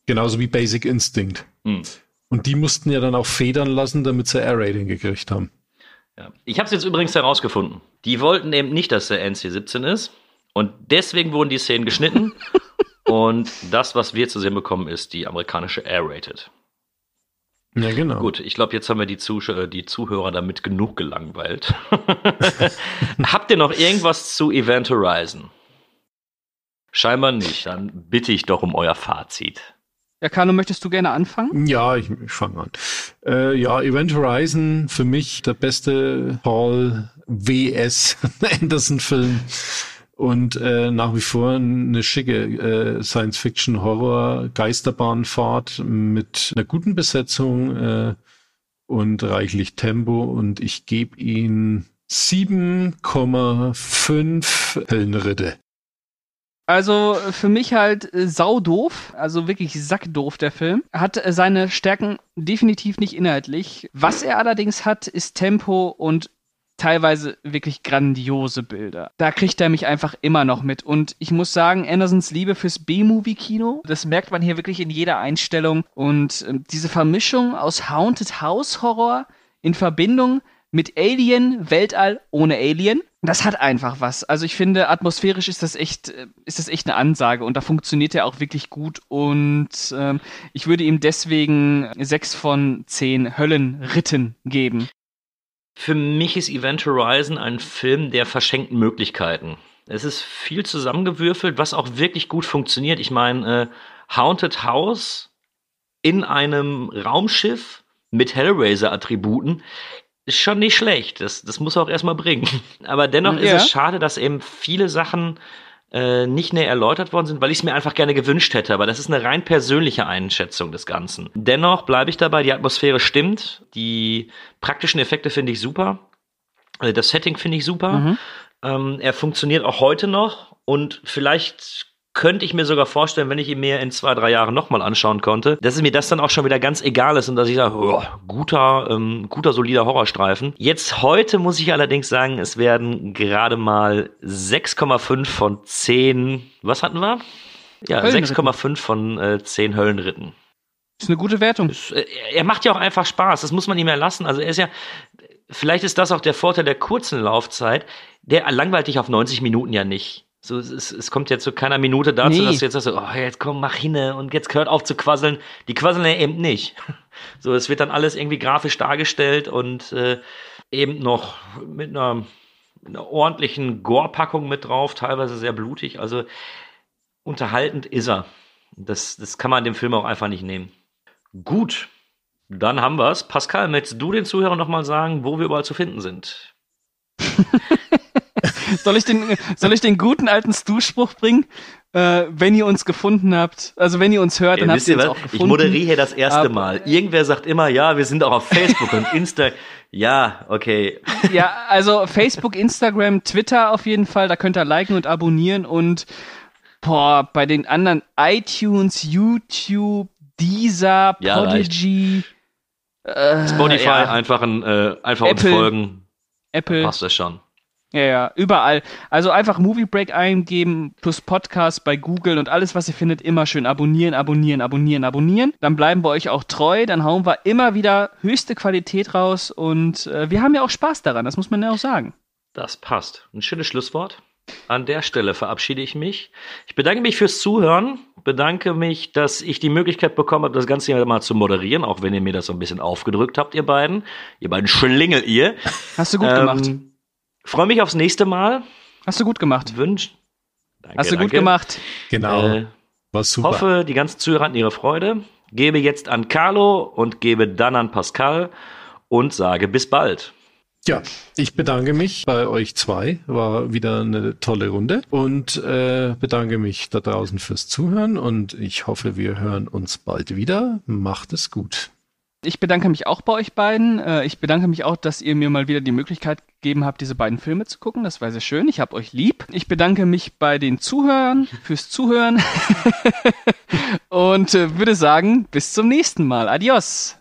Genauso wie Basic Instinct. Hm. Und die mussten ja dann auch federn lassen, damit sie R-Rating gekriegt haben. Ja. Ich habe es jetzt übrigens herausgefunden. Die wollten eben nicht, dass der NC17 ist. Und deswegen wurden die Szenen geschnitten. und das, was wir zu sehen bekommen, ist die amerikanische R-Rated. Ja, genau. Gut, ich glaube, jetzt haben wir die, Zusch äh, die Zuhörer damit genug gelangweilt. Habt ihr noch irgendwas zu Event Horizon? Scheinbar nicht. Dann bitte ich doch um euer Fazit. Ja, Carlo, möchtest du gerne anfangen? Ja, ich, ich fange an. Äh, ja, Event Horizon für mich der beste Paul W.S. Anderson-Film und äh, nach wie vor eine schicke äh, Science-Fiction-Horror-Geisterbahnfahrt mit einer guten Besetzung äh, und reichlich Tempo und ich gebe ihn 7,5 Höllenritte. Also äh, für mich halt äh, saudoof, also wirklich sackdoof der Film. Hat äh, seine Stärken definitiv nicht inhaltlich. Was er allerdings hat, ist Tempo und teilweise wirklich grandiose Bilder. Da kriegt er mich einfach immer noch mit. Und ich muss sagen, Andersons Liebe fürs B-Movie-Kino, das merkt man hier wirklich in jeder Einstellung. Und ähm, diese Vermischung aus Haunted House Horror in Verbindung mit Alien, Weltall ohne Alien. Das hat einfach was. Also ich finde, atmosphärisch ist das echt, äh, ist das echt eine Ansage und da funktioniert er auch wirklich gut und ähm, ich würde ihm deswegen sechs von zehn Höllenritten geben. Für mich ist Event Horizon ein Film der verschenkten Möglichkeiten. Es ist viel zusammengewürfelt, was auch wirklich gut funktioniert. Ich meine, äh, Haunted House in einem Raumschiff mit Hellraiser-Attributen ist schon nicht schlecht. Das, das muss er auch erstmal bringen. Aber dennoch ist Ja. es schade, dass eben viele Sachen äh, nicht näher erläutert worden sind, weil ich es mir einfach gerne gewünscht hätte. Aber das ist eine rein persönliche Einschätzung des Ganzen. Dennoch bleibe ich dabei, die Atmosphäre stimmt, die praktischen Effekte finde ich super, äh, das Setting finde ich super. Mhm. Ähm, er funktioniert auch heute noch und vielleicht könnte ich mir sogar vorstellen, wenn ich ihn mir in zwei, drei Jahren nochmal anschauen konnte, dass es mir das dann auch schon wieder ganz egal ist und dass ich sage, oh, guter, ähm, guter, solider Horrorstreifen. Jetzt heute muss ich allerdings sagen, es werden gerade mal 6,5 von 10, was hatten wir? Ja, Höllenritten. 6,5 von äh, 10 Höllenritten. Ist eine gute Wertung. Es, äh, er macht ja auch einfach Spaß, das muss man ihm ja lassen. Also er ist ja, vielleicht ist das auch der Vorteil der kurzen Laufzeit, der langweilt dich auf 90 Minuten ja nicht. So, es, es, es kommt ja zu keiner Minute dazu, Nee. dass du jetzt sagst, oh, jetzt komm, mach hinne und jetzt hört auf zu quasseln. Die quasseln ja eben nicht. So, es wird dann alles irgendwie grafisch dargestellt und äh, eben noch mit einer, einer ordentlichen Gore-Packung mit drauf, teilweise sehr blutig. Also unterhaltend ist er. Das, das kann man dem Film auch einfach nicht nehmen. Gut. Dann haben wir's. Pascal, möchtest du den Zuhörern nochmal sagen, wo wir überall zu finden sind? soll, ich den, soll ich den guten alten Stu-Spruch bringen? Äh, wenn ihr uns gefunden habt, also wenn ihr uns hört, dann Ja, habt ihr uns was? auch gefunden. Ich moderiere hier das erste Aber- Mal. Irgendwer sagt immer, ja, wir sind auch auf Facebook und Insta. Ja, okay. Ja, also Facebook, Instagram, Twitter auf jeden Fall, da könnt ihr liken und abonnieren und boah, bei den anderen iTunes, YouTube, Deezer, Ja, Podigy, äh, Spotify ja, einfach, ein, äh, einfach uns Apple. folgen. Apple, Passt das schon. Ja, ja, überall. Also einfach Movie Break eingeben, plus Podcast bei Google und alles, was ihr findet, immer schön abonnieren, abonnieren, abonnieren, abonnieren. Dann bleiben wir euch auch treu, dann hauen wir immer wieder höchste Qualität raus und äh, wir haben ja auch Spaß daran, das muss man ja auch sagen. Das passt. Ein schönes Schlusswort. An der Stelle verabschiede ich mich. Ich bedanke mich fürs Zuhören, bedanke mich, dass ich die Möglichkeit bekommen habe, das Ganze hier mal zu moderieren, auch wenn ihr mir das so ein bisschen aufgedrückt habt, ihr beiden. Ihr beiden Schlingel, ihr. Hast du gut gemacht. Freue mich aufs nächste Mal. Hast du gut gemacht. Wünsch. Danke, Hast du gut danke. gemacht. Genau. Äh, war super. hoffe, die ganzen Zuhörer hatten ihre Freude. Gebe jetzt an Carlo und gebe dann an Pascal und sage bis bald. Ja, ich bedanke mich bei euch zwei. War wieder eine tolle Runde und äh, bedanke mich da draußen fürs Zuhören und ich hoffe, wir hören uns bald wieder. Macht es gut. Ich bedanke mich auch bei euch beiden. Äh, Ich bedanke mich auch, dass ihr mir mal wieder die Möglichkeit gegeben habt, diese beiden Filme zu gucken. Das war sehr schön. Ich habe euch lieb. Ich bedanke mich bei den Zuhörern fürs Zuhören und äh, würde sagen, bis zum nächsten Mal. Adios.